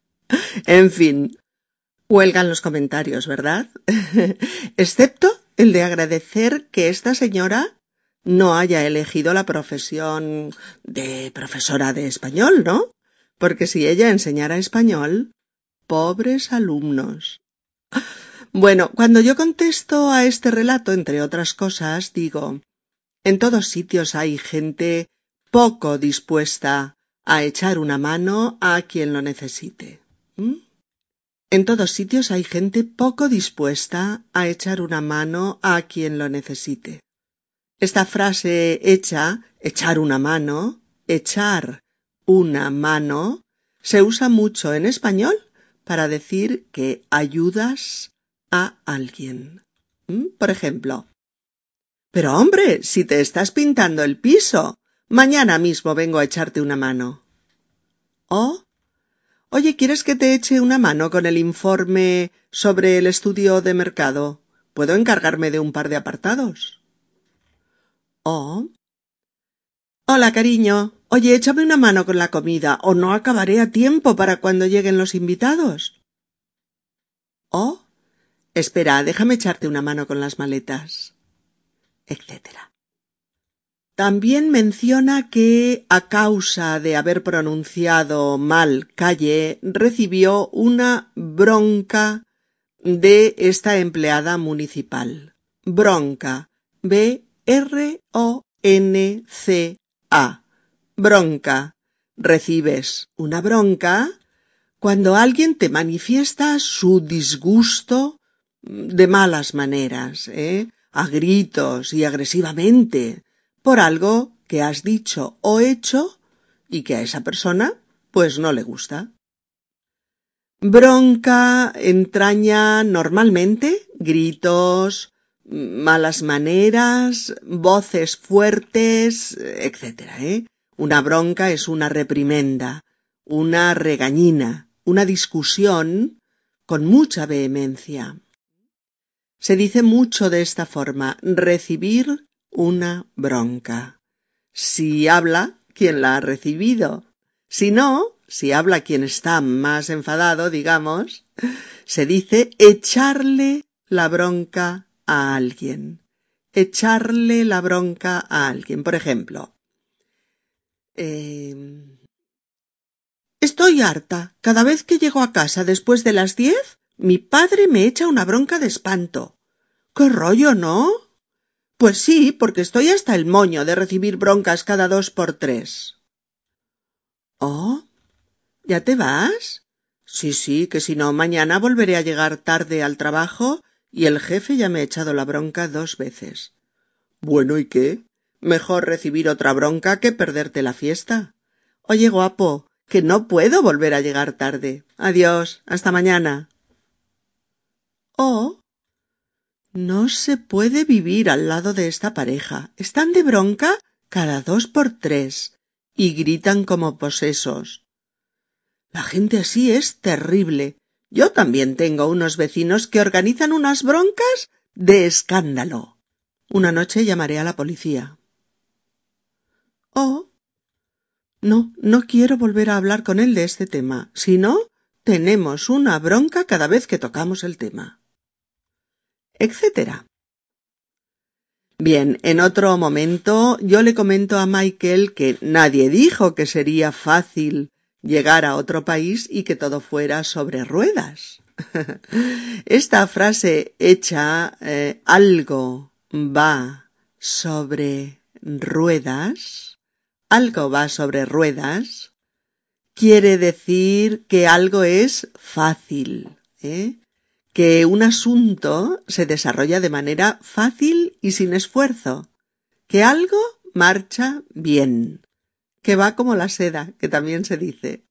A: En fin, huelgan los comentarios, ¿verdad? Excepto el de agradecer que esta señora no haya elegido la profesión de profesora de español, ¿no? Porque si ella enseñara español, pobres alumnos. Bueno, cuando yo contesto a este relato, entre otras cosas, digo en todos sitios hay gente poco dispuesta a echar una mano a quien lo necesite. En todos sitios hay gente poco dispuesta a echar una mano a quien lo necesite. Esta frase hecha, echar una mano, echar una mano, se usa mucho en español para decir que ayudas a alguien. ¿Mm? Por ejemplo, Pero hombre, si te estás pintando el piso, mañana mismo vengo a echarte una mano. Oh. Oye, ¿quieres que te eche una mano con el informe sobre el estudio de mercado? ¿Puedo encargarme de un par de apartados? Oh. Hola, cariño. Oye, échame una mano con la comida, o no acabaré a tiempo para cuando lleguen los invitados. Oh. Espera, déjame echarte una mano con las maletas. etcétera. También menciona que, a causa de haber pronunciado mal calle, recibió una bronca de esta empleada municipal. Bronca. B-R-O-N-C-A. Bronca. Recibes una bronca cuando alguien te manifiesta su disgusto de malas maneras, ¿eh? a gritos y agresivamente, por algo que has dicho o hecho y que a esa persona pues no le gusta. Bronca entraña normalmente gritos, malas maneras, voces fuertes, etc. ¿eh? Una bronca es una reprimenda, una regañina, una discusión con mucha vehemencia. Se dice mucho de esta forma, recibir una bronca. Si habla quien la ha recibido. Si no, si habla quien está más enfadado, digamos, se dice echarle la bronca a alguien. Echarle la bronca a alguien. Por ejemplo, em, Estoy harta. Cada vez que llego a casa después de las diez, mi padre me echa una bronca de espanto. ¡Qué rollo, no! Pues sí, porque estoy hasta el moño de recibir broncas cada dos por tres. Oh, ¿ya te vas? Sí, sí, que si no, mañana volveré a llegar tarde al trabajo y el jefe ya me ha echado la bronca dos veces. Bueno, ¿y qué? Mejor recibir otra bronca que perderte la fiesta. Oye, guapo, que no puedo volver a llegar tarde. Adiós. Hasta mañana. Oh. No se puede vivir al lado de esta pareja. Están de bronca cada dos por tres y gritan como posesos. La gente así es terrible. Yo también tengo unos vecinos que organizan unas broncas de escándalo. Una noche llamaré a la policía. Oh. No, no quiero volver a hablar con él de este tema. Si no, tenemos una bronca cada vez que tocamos el tema. Etcétera. Bien, en otro momento yo le comento a Michael que nadie dijo que sería fácil llegar a otro país y que todo fuera sobre ruedas. Esta frase hecha eh, algo va sobre ruedas, algo va sobre ruedas, quiere decir que algo es fácil, ¿eh? Que un asunto se desarrolla de manera fácil y sin esfuerzo, que algo marcha bien, que va como la seda, que también se dice.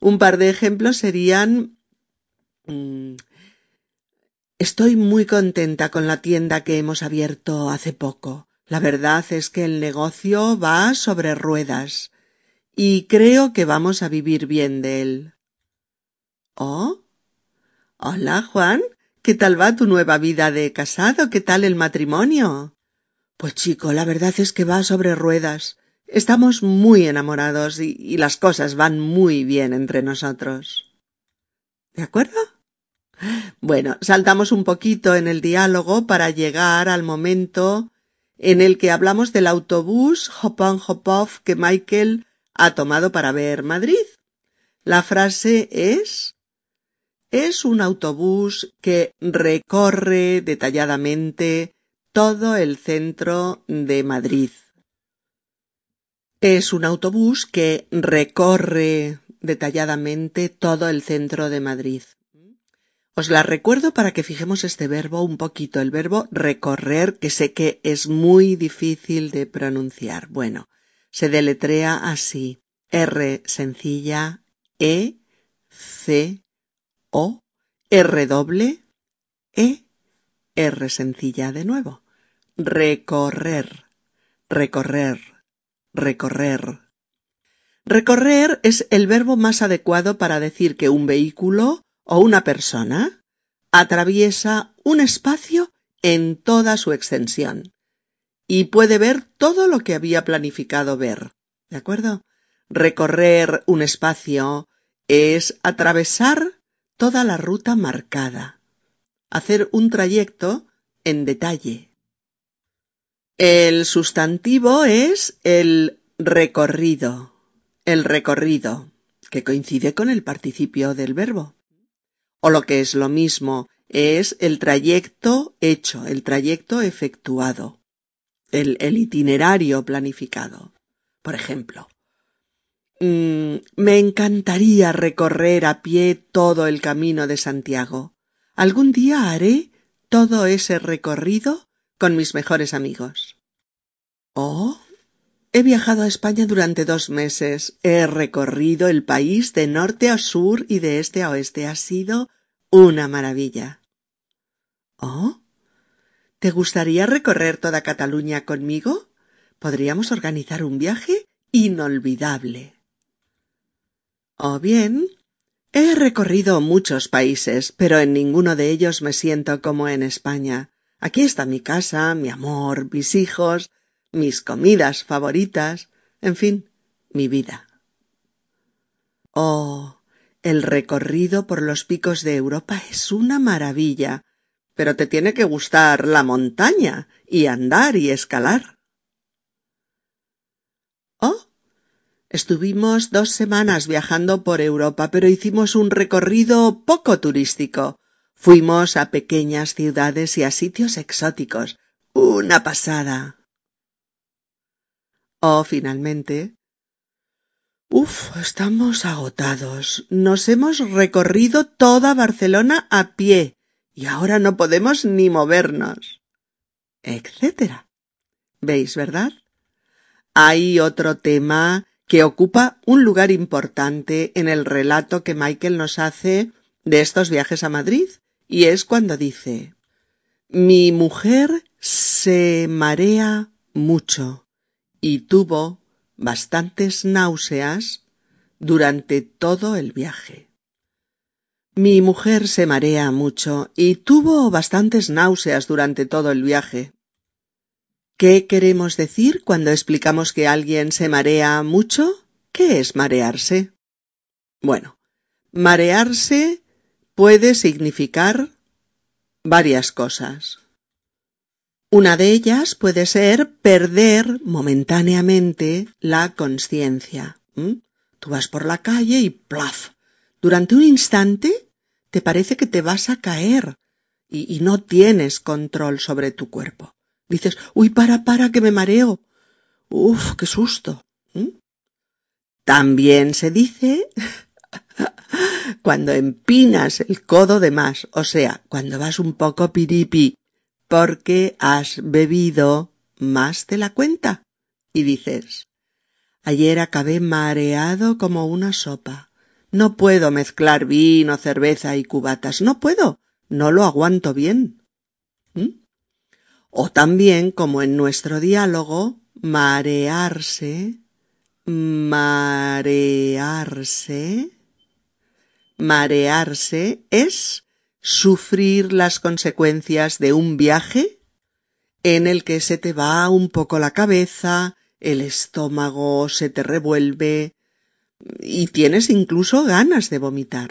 A: Un par de ejemplos serían mm, Estoy muy contenta con la tienda que hemos abierto hace poco. La verdad es que el negocio va sobre ruedas y creo que vamos a vivir bien de él. ¿Oh? Hola, Juan. ¿Qué tal va tu nueva vida de casado? ¿Qué tal el matrimonio? Pues chico, la verdad es que va sobre ruedas. Estamos muy enamorados y, las cosas van muy bien entre nosotros. ¿De acuerdo? Bueno, saltamos un poquito en el diálogo para llegar al momento en el que hablamos del autobús hop on hop off que Michael ha tomado para ver Madrid. La frase es es un autobús que recorre detalladamente todo el centro de Madrid. Es un autobús que recorre detalladamente todo el centro de Madrid. Os la recuerdo para que fijemos este verbo un poquito, el verbo recorrer, que sé que es muy difícil de pronunciar. Bueno, se deletrea así. R sencilla, E, C, o, R doble, E, R sencilla de nuevo. Recorrer, recorrer, recorrer. Recorrer es el verbo más adecuado para decir que un vehículo o una persona atraviesa un espacio en toda su extensión y puede ver todo lo que había planificado ver. ¿De acuerdo? Recorrer un espacio es atravesar toda la ruta marcada, hacer un trayecto en detalle. El sustantivo es el recorrido, el recorrido, que coincide con el participio del verbo. O lo que es lo mismo, es el trayecto hecho, el trayecto efectuado. el, itinerario planificado. Por ejemplo, mm, me encantaría recorrer a pie todo el camino de Santiago. Algún día haré todo ese recorrido con mis mejores amigos. Oh, he viajado a España durante dos meses. He recorrido el país de norte a sur y de este a oeste. Ha sido una maravilla. Oh, ¿te gustaría recorrer toda Cataluña conmigo? Podríamos organizar un viaje inolvidable. O bien, he recorrido muchos países, pero en ninguno de ellos me siento como en España. Aquí está mi casa, mi amor, mis hijos, mis comidas favoritas, en fin, mi vida. Oh, el recorrido por los picos de Europa es una maravilla, pero te tiene que gustar la montaña y andar y escalar. Oh, estuvimos dos semanas viajando por Europa, pero hicimos un recorrido poco turístico. Fuimos a pequeñas ciudades y a sitios exóticos. Una pasada. Oh, finalmente, Uf, estamos agotados. Nos hemos recorrido toda Barcelona a pie y ahora no podemos ni movernos. etcétera. ¿Veis, verdad? Hay otro tema que ocupa un lugar importante en el relato que Michael nos hace de estos viajes a Madrid, y es cuando dice Mi mujer se marea mucho y tuvo bastantes náuseas durante todo el viaje. Mi mujer se marea mucho y tuvo bastantes náuseas durante todo el viaje. ¿Qué queremos decir cuando explicamos que alguien se marea mucho? ¿Qué es marearse? Bueno, marearse puede significar varias cosas. Una de ellas puede ser perder momentáneamente la conciencia. Tú vas por la calle y plaf. Durante un instante te parece que te vas a caer y, no tienes control sobre tu cuerpo. Dices, uy, para, para, que me mareo. Uf, qué susto. También se dice cuando empinas el codo de más, o sea, cuando vas un poco piripi porque has bebido más de la cuenta. Y dices, ayer acabé mareado como una sopa. No puedo mezclar vino, cerveza y cubatas. No puedo. No lo aguanto bien. O también, como en nuestro diálogo, marearse, marearse, marearse es sufrir las consecuencias de un viaje en el que se te va un poco la cabeza, el estómago se te revuelve y tienes incluso ganas de vomitar.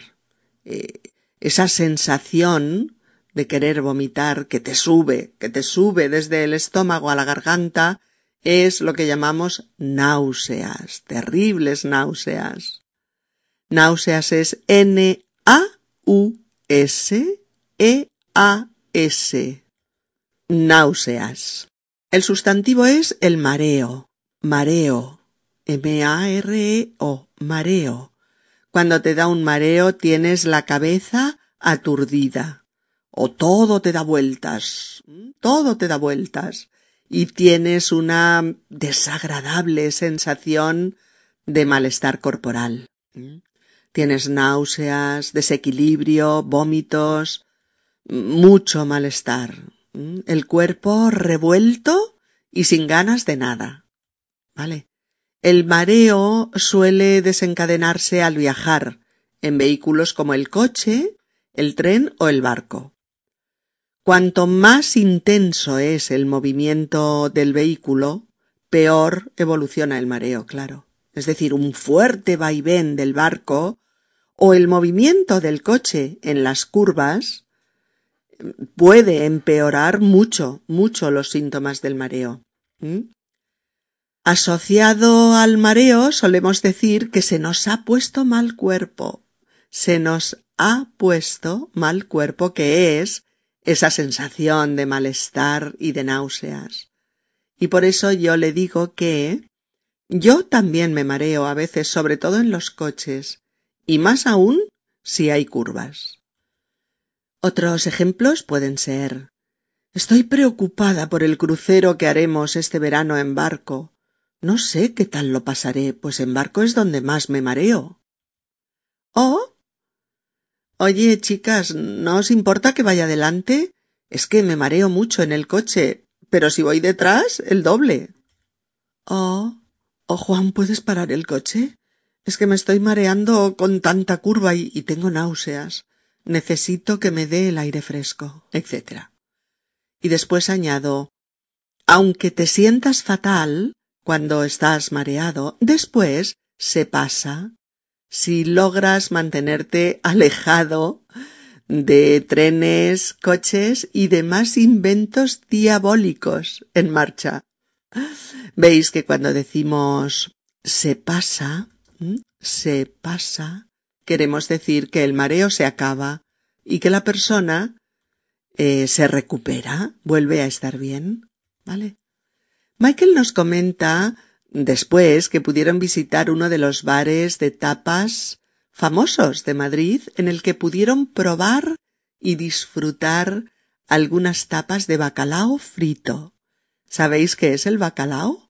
A: Eh, esa sensación de querer vomitar que te sube, que te sube desde el estómago a la garganta, es lo que llamamos náuseas, terribles náuseas. Náuseas es N-A-U S-E-A-S. Náuseas. El sustantivo es el mareo. Mareo. M-A-R-E-O. Mareo. Cuando te da un mareo tienes la cabeza aturdida. O todo te da vueltas. Todo te da vueltas. Y tienes una desagradable sensación de malestar corporal. Tienes náuseas, desequilibrio, vómitos, mucho malestar. El cuerpo revuelto y sin ganas de nada. ¿Vale? El mareo suele desencadenarse al viajar en vehículos como el coche, el tren o el barco. Cuanto más intenso es el movimiento del vehículo, peor evoluciona el mareo, claro. Es decir, un fuerte vaivén del barco o el movimiento del coche en las curvas puede empeorar mucho, mucho los síntomas del mareo. Asociado al mareo solemos decir que se nos ha puesto mal cuerpo. Se nos ha puesto mal cuerpo que es esa sensación de malestar y de náuseas. Y por eso yo le digo que yo también me mareo a veces, sobre todo en los coches, y más aún si hay curvas. Otros ejemplos pueden ser Estoy preocupada por el crucero que haremos este verano en barco. No sé qué tal lo pasaré, pues en barco es donde más me mareo. ¿Oh? Oye, chicas, ¿no os importa que vaya adelante? Es que me mareo mucho en el coche, pero si voy detrás, el doble. Oh. Oh, Juan, ¿puedes parar el coche? Es que me estoy mareando con tanta curva y, y tengo náuseas. Necesito que me dé el aire fresco, etc. Y después añado aunque te sientas fatal cuando estás mareado, después se pasa si logras mantenerte alejado de trenes, coches y demás inventos diabólicos en marcha. Veis que cuando decimos se pasa, se pasa, queremos decir que el mareo se acaba y que la persona eh, se recupera, vuelve a estar bien, ¿vale? Michael nos comenta después que pudieron visitar uno de los bares de tapas famosos de Madrid en el que pudieron probar y disfrutar algunas tapas de bacalao frito. ¿Sabéis qué es el bacalao?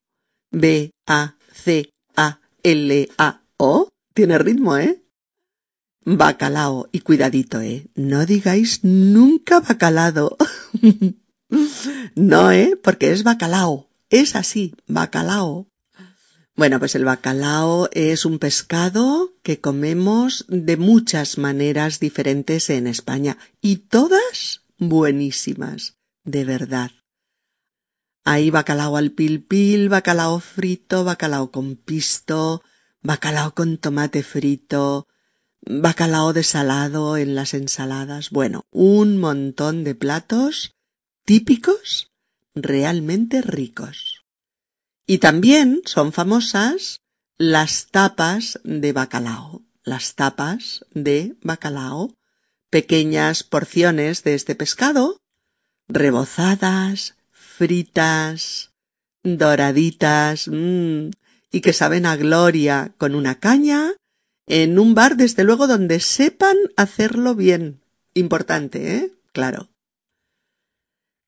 A: B A C A L A O. Tiene ritmo, ¿eh? Bacalao. Y cuidadito, ¿eh? No digáis nunca bacalado. no, ¿eh? Porque es bacalao. Es así, bacalao. Bueno, pues el bacalao es un pescado que comemos de muchas maneras diferentes en España y todas buenísimas, de verdad. Hay bacalao al pil pil, bacalao frito, bacalao con pisto, bacalao con tomate frito, bacalao desalado en las ensaladas, bueno, un montón de platos típicos realmente ricos. Y también son famosas las tapas de bacalao, las tapas de bacalao, pequeñas porciones de este pescado, rebozadas, fritas, doraditas, mmm, y que saben a gloria con una caña en un bar, desde luego, donde sepan hacerlo bien. Importante, ¿eh? Claro.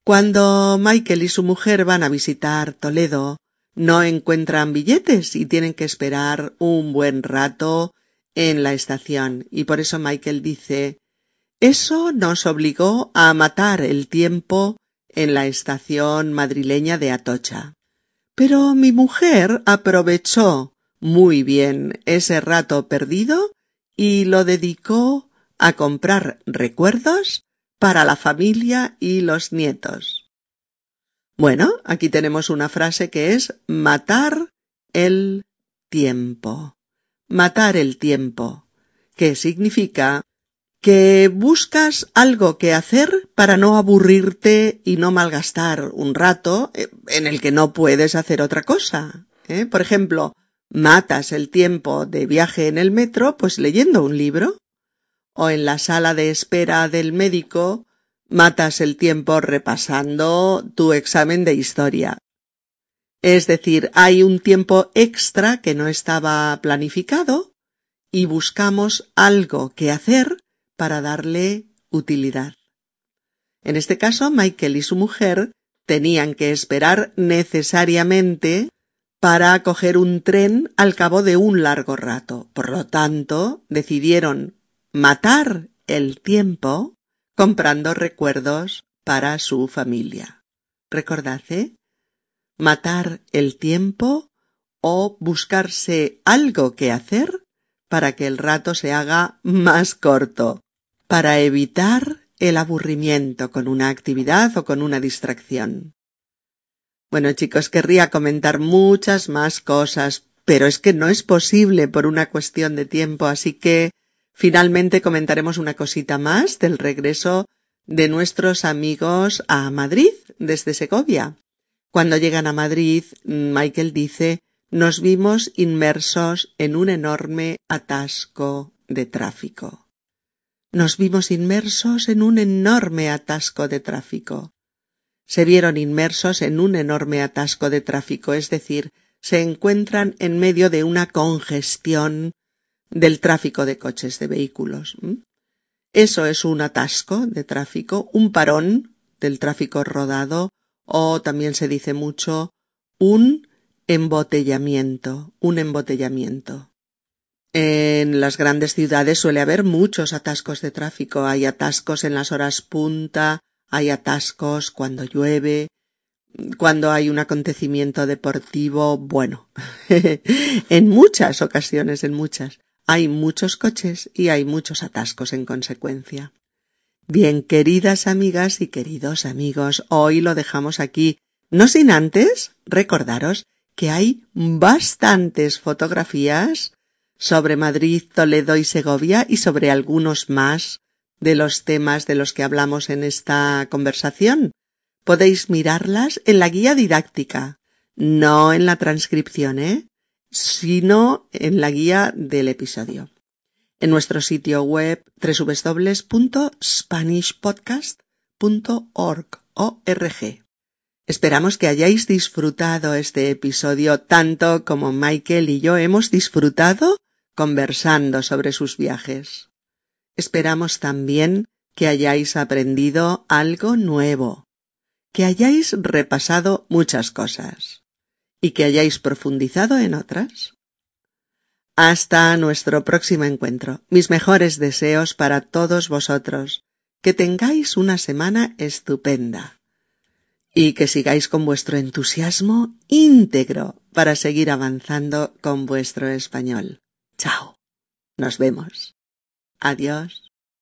A: Cuando Michael y su mujer van a visitar Toledo, no encuentran billetes y tienen que esperar un buen rato en la estación. Y por eso Michael dice Eso nos obligó a matar el tiempo en la estación madrileña de Atocha. Pero mi mujer aprovechó muy bien ese rato perdido y lo dedicó a comprar recuerdos para la familia y los nietos. Bueno, aquí tenemos una frase que es matar el tiempo. Matar el tiempo, que significa que buscas algo que hacer para no aburrirte y no malgastar un rato eh, en el que no puedes hacer otra cosa. ¿eh? Por ejemplo, matas el tiempo de viaje en el metro pues leyendo un libro o en la sala de espera del médico matas el tiempo repasando tu examen de historia. Es decir, hay un tiempo extra que no estaba planificado y buscamos algo que hacer para darle utilidad. En este caso, Michael y su mujer tenían que esperar necesariamente para coger un tren al cabo de un largo rato. Por lo tanto, decidieron matar el tiempo comprando recuerdos para su familia. Recordad, ¿eh? Matar el tiempo o buscarse algo que hacer para que el rato se haga más corto, para evitar el aburrimiento con una actividad o con una distracción. Bueno, chicos, querría comentar muchas más cosas, pero es que no es posible por una cuestión de tiempo, así que finalmente comentaremos una cosita más del regreso de nuestros amigos a Madrid desde Segovia. Cuando llegan a Madrid, Michael dice nos vimos inmersos en un enorme atasco de tráfico. Nos vimos inmersos en un enorme atasco de tráfico. se vieron inmersos en un enorme atasco de tráfico, es decir, se encuentran en medio de una congestión del tráfico de coches, de vehículos. Eso es un atasco de tráfico, un parón del tráfico rodado, o también se dice mucho un embotellamiento, un embotellamiento. En las grandes ciudades suele haber muchos atascos de tráfico. Hay atascos en las horas punta, hay atascos cuando llueve, cuando hay un acontecimiento deportivo. Bueno, en muchas ocasiones, en muchas, hay muchos coches y hay muchos atascos en consecuencia. Bien, queridas amigas y queridos amigos, hoy lo dejamos aquí, no sin antes recordaros que hay bastantes fotografías sobre Madrid, Toledo y Segovia y sobre algunos más de los temas de los que hablamos en esta conversación. Podéis mirarlas en la guía didáctica, no en la transcripción, ¿eh? Sino en la guía del episodio. En nuestro sitio web www.spanishpodcast.org. Esperamos que hayáis disfrutado este episodio tanto como Michael y yo hemos disfrutado conversando sobre sus viajes. Esperamos también que hayáis aprendido algo nuevo, que hayáis repasado muchas cosas y que hayáis profundizado en otras. Hasta nuestro próximo encuentro. Mis mejores deseos para todos vosotros. Que tengáis una semana estupenda y que sigáis con vuestro entusiasmo íntegro para seguir avanzando con vuestro español. Chao. Nos vemos. Adiós.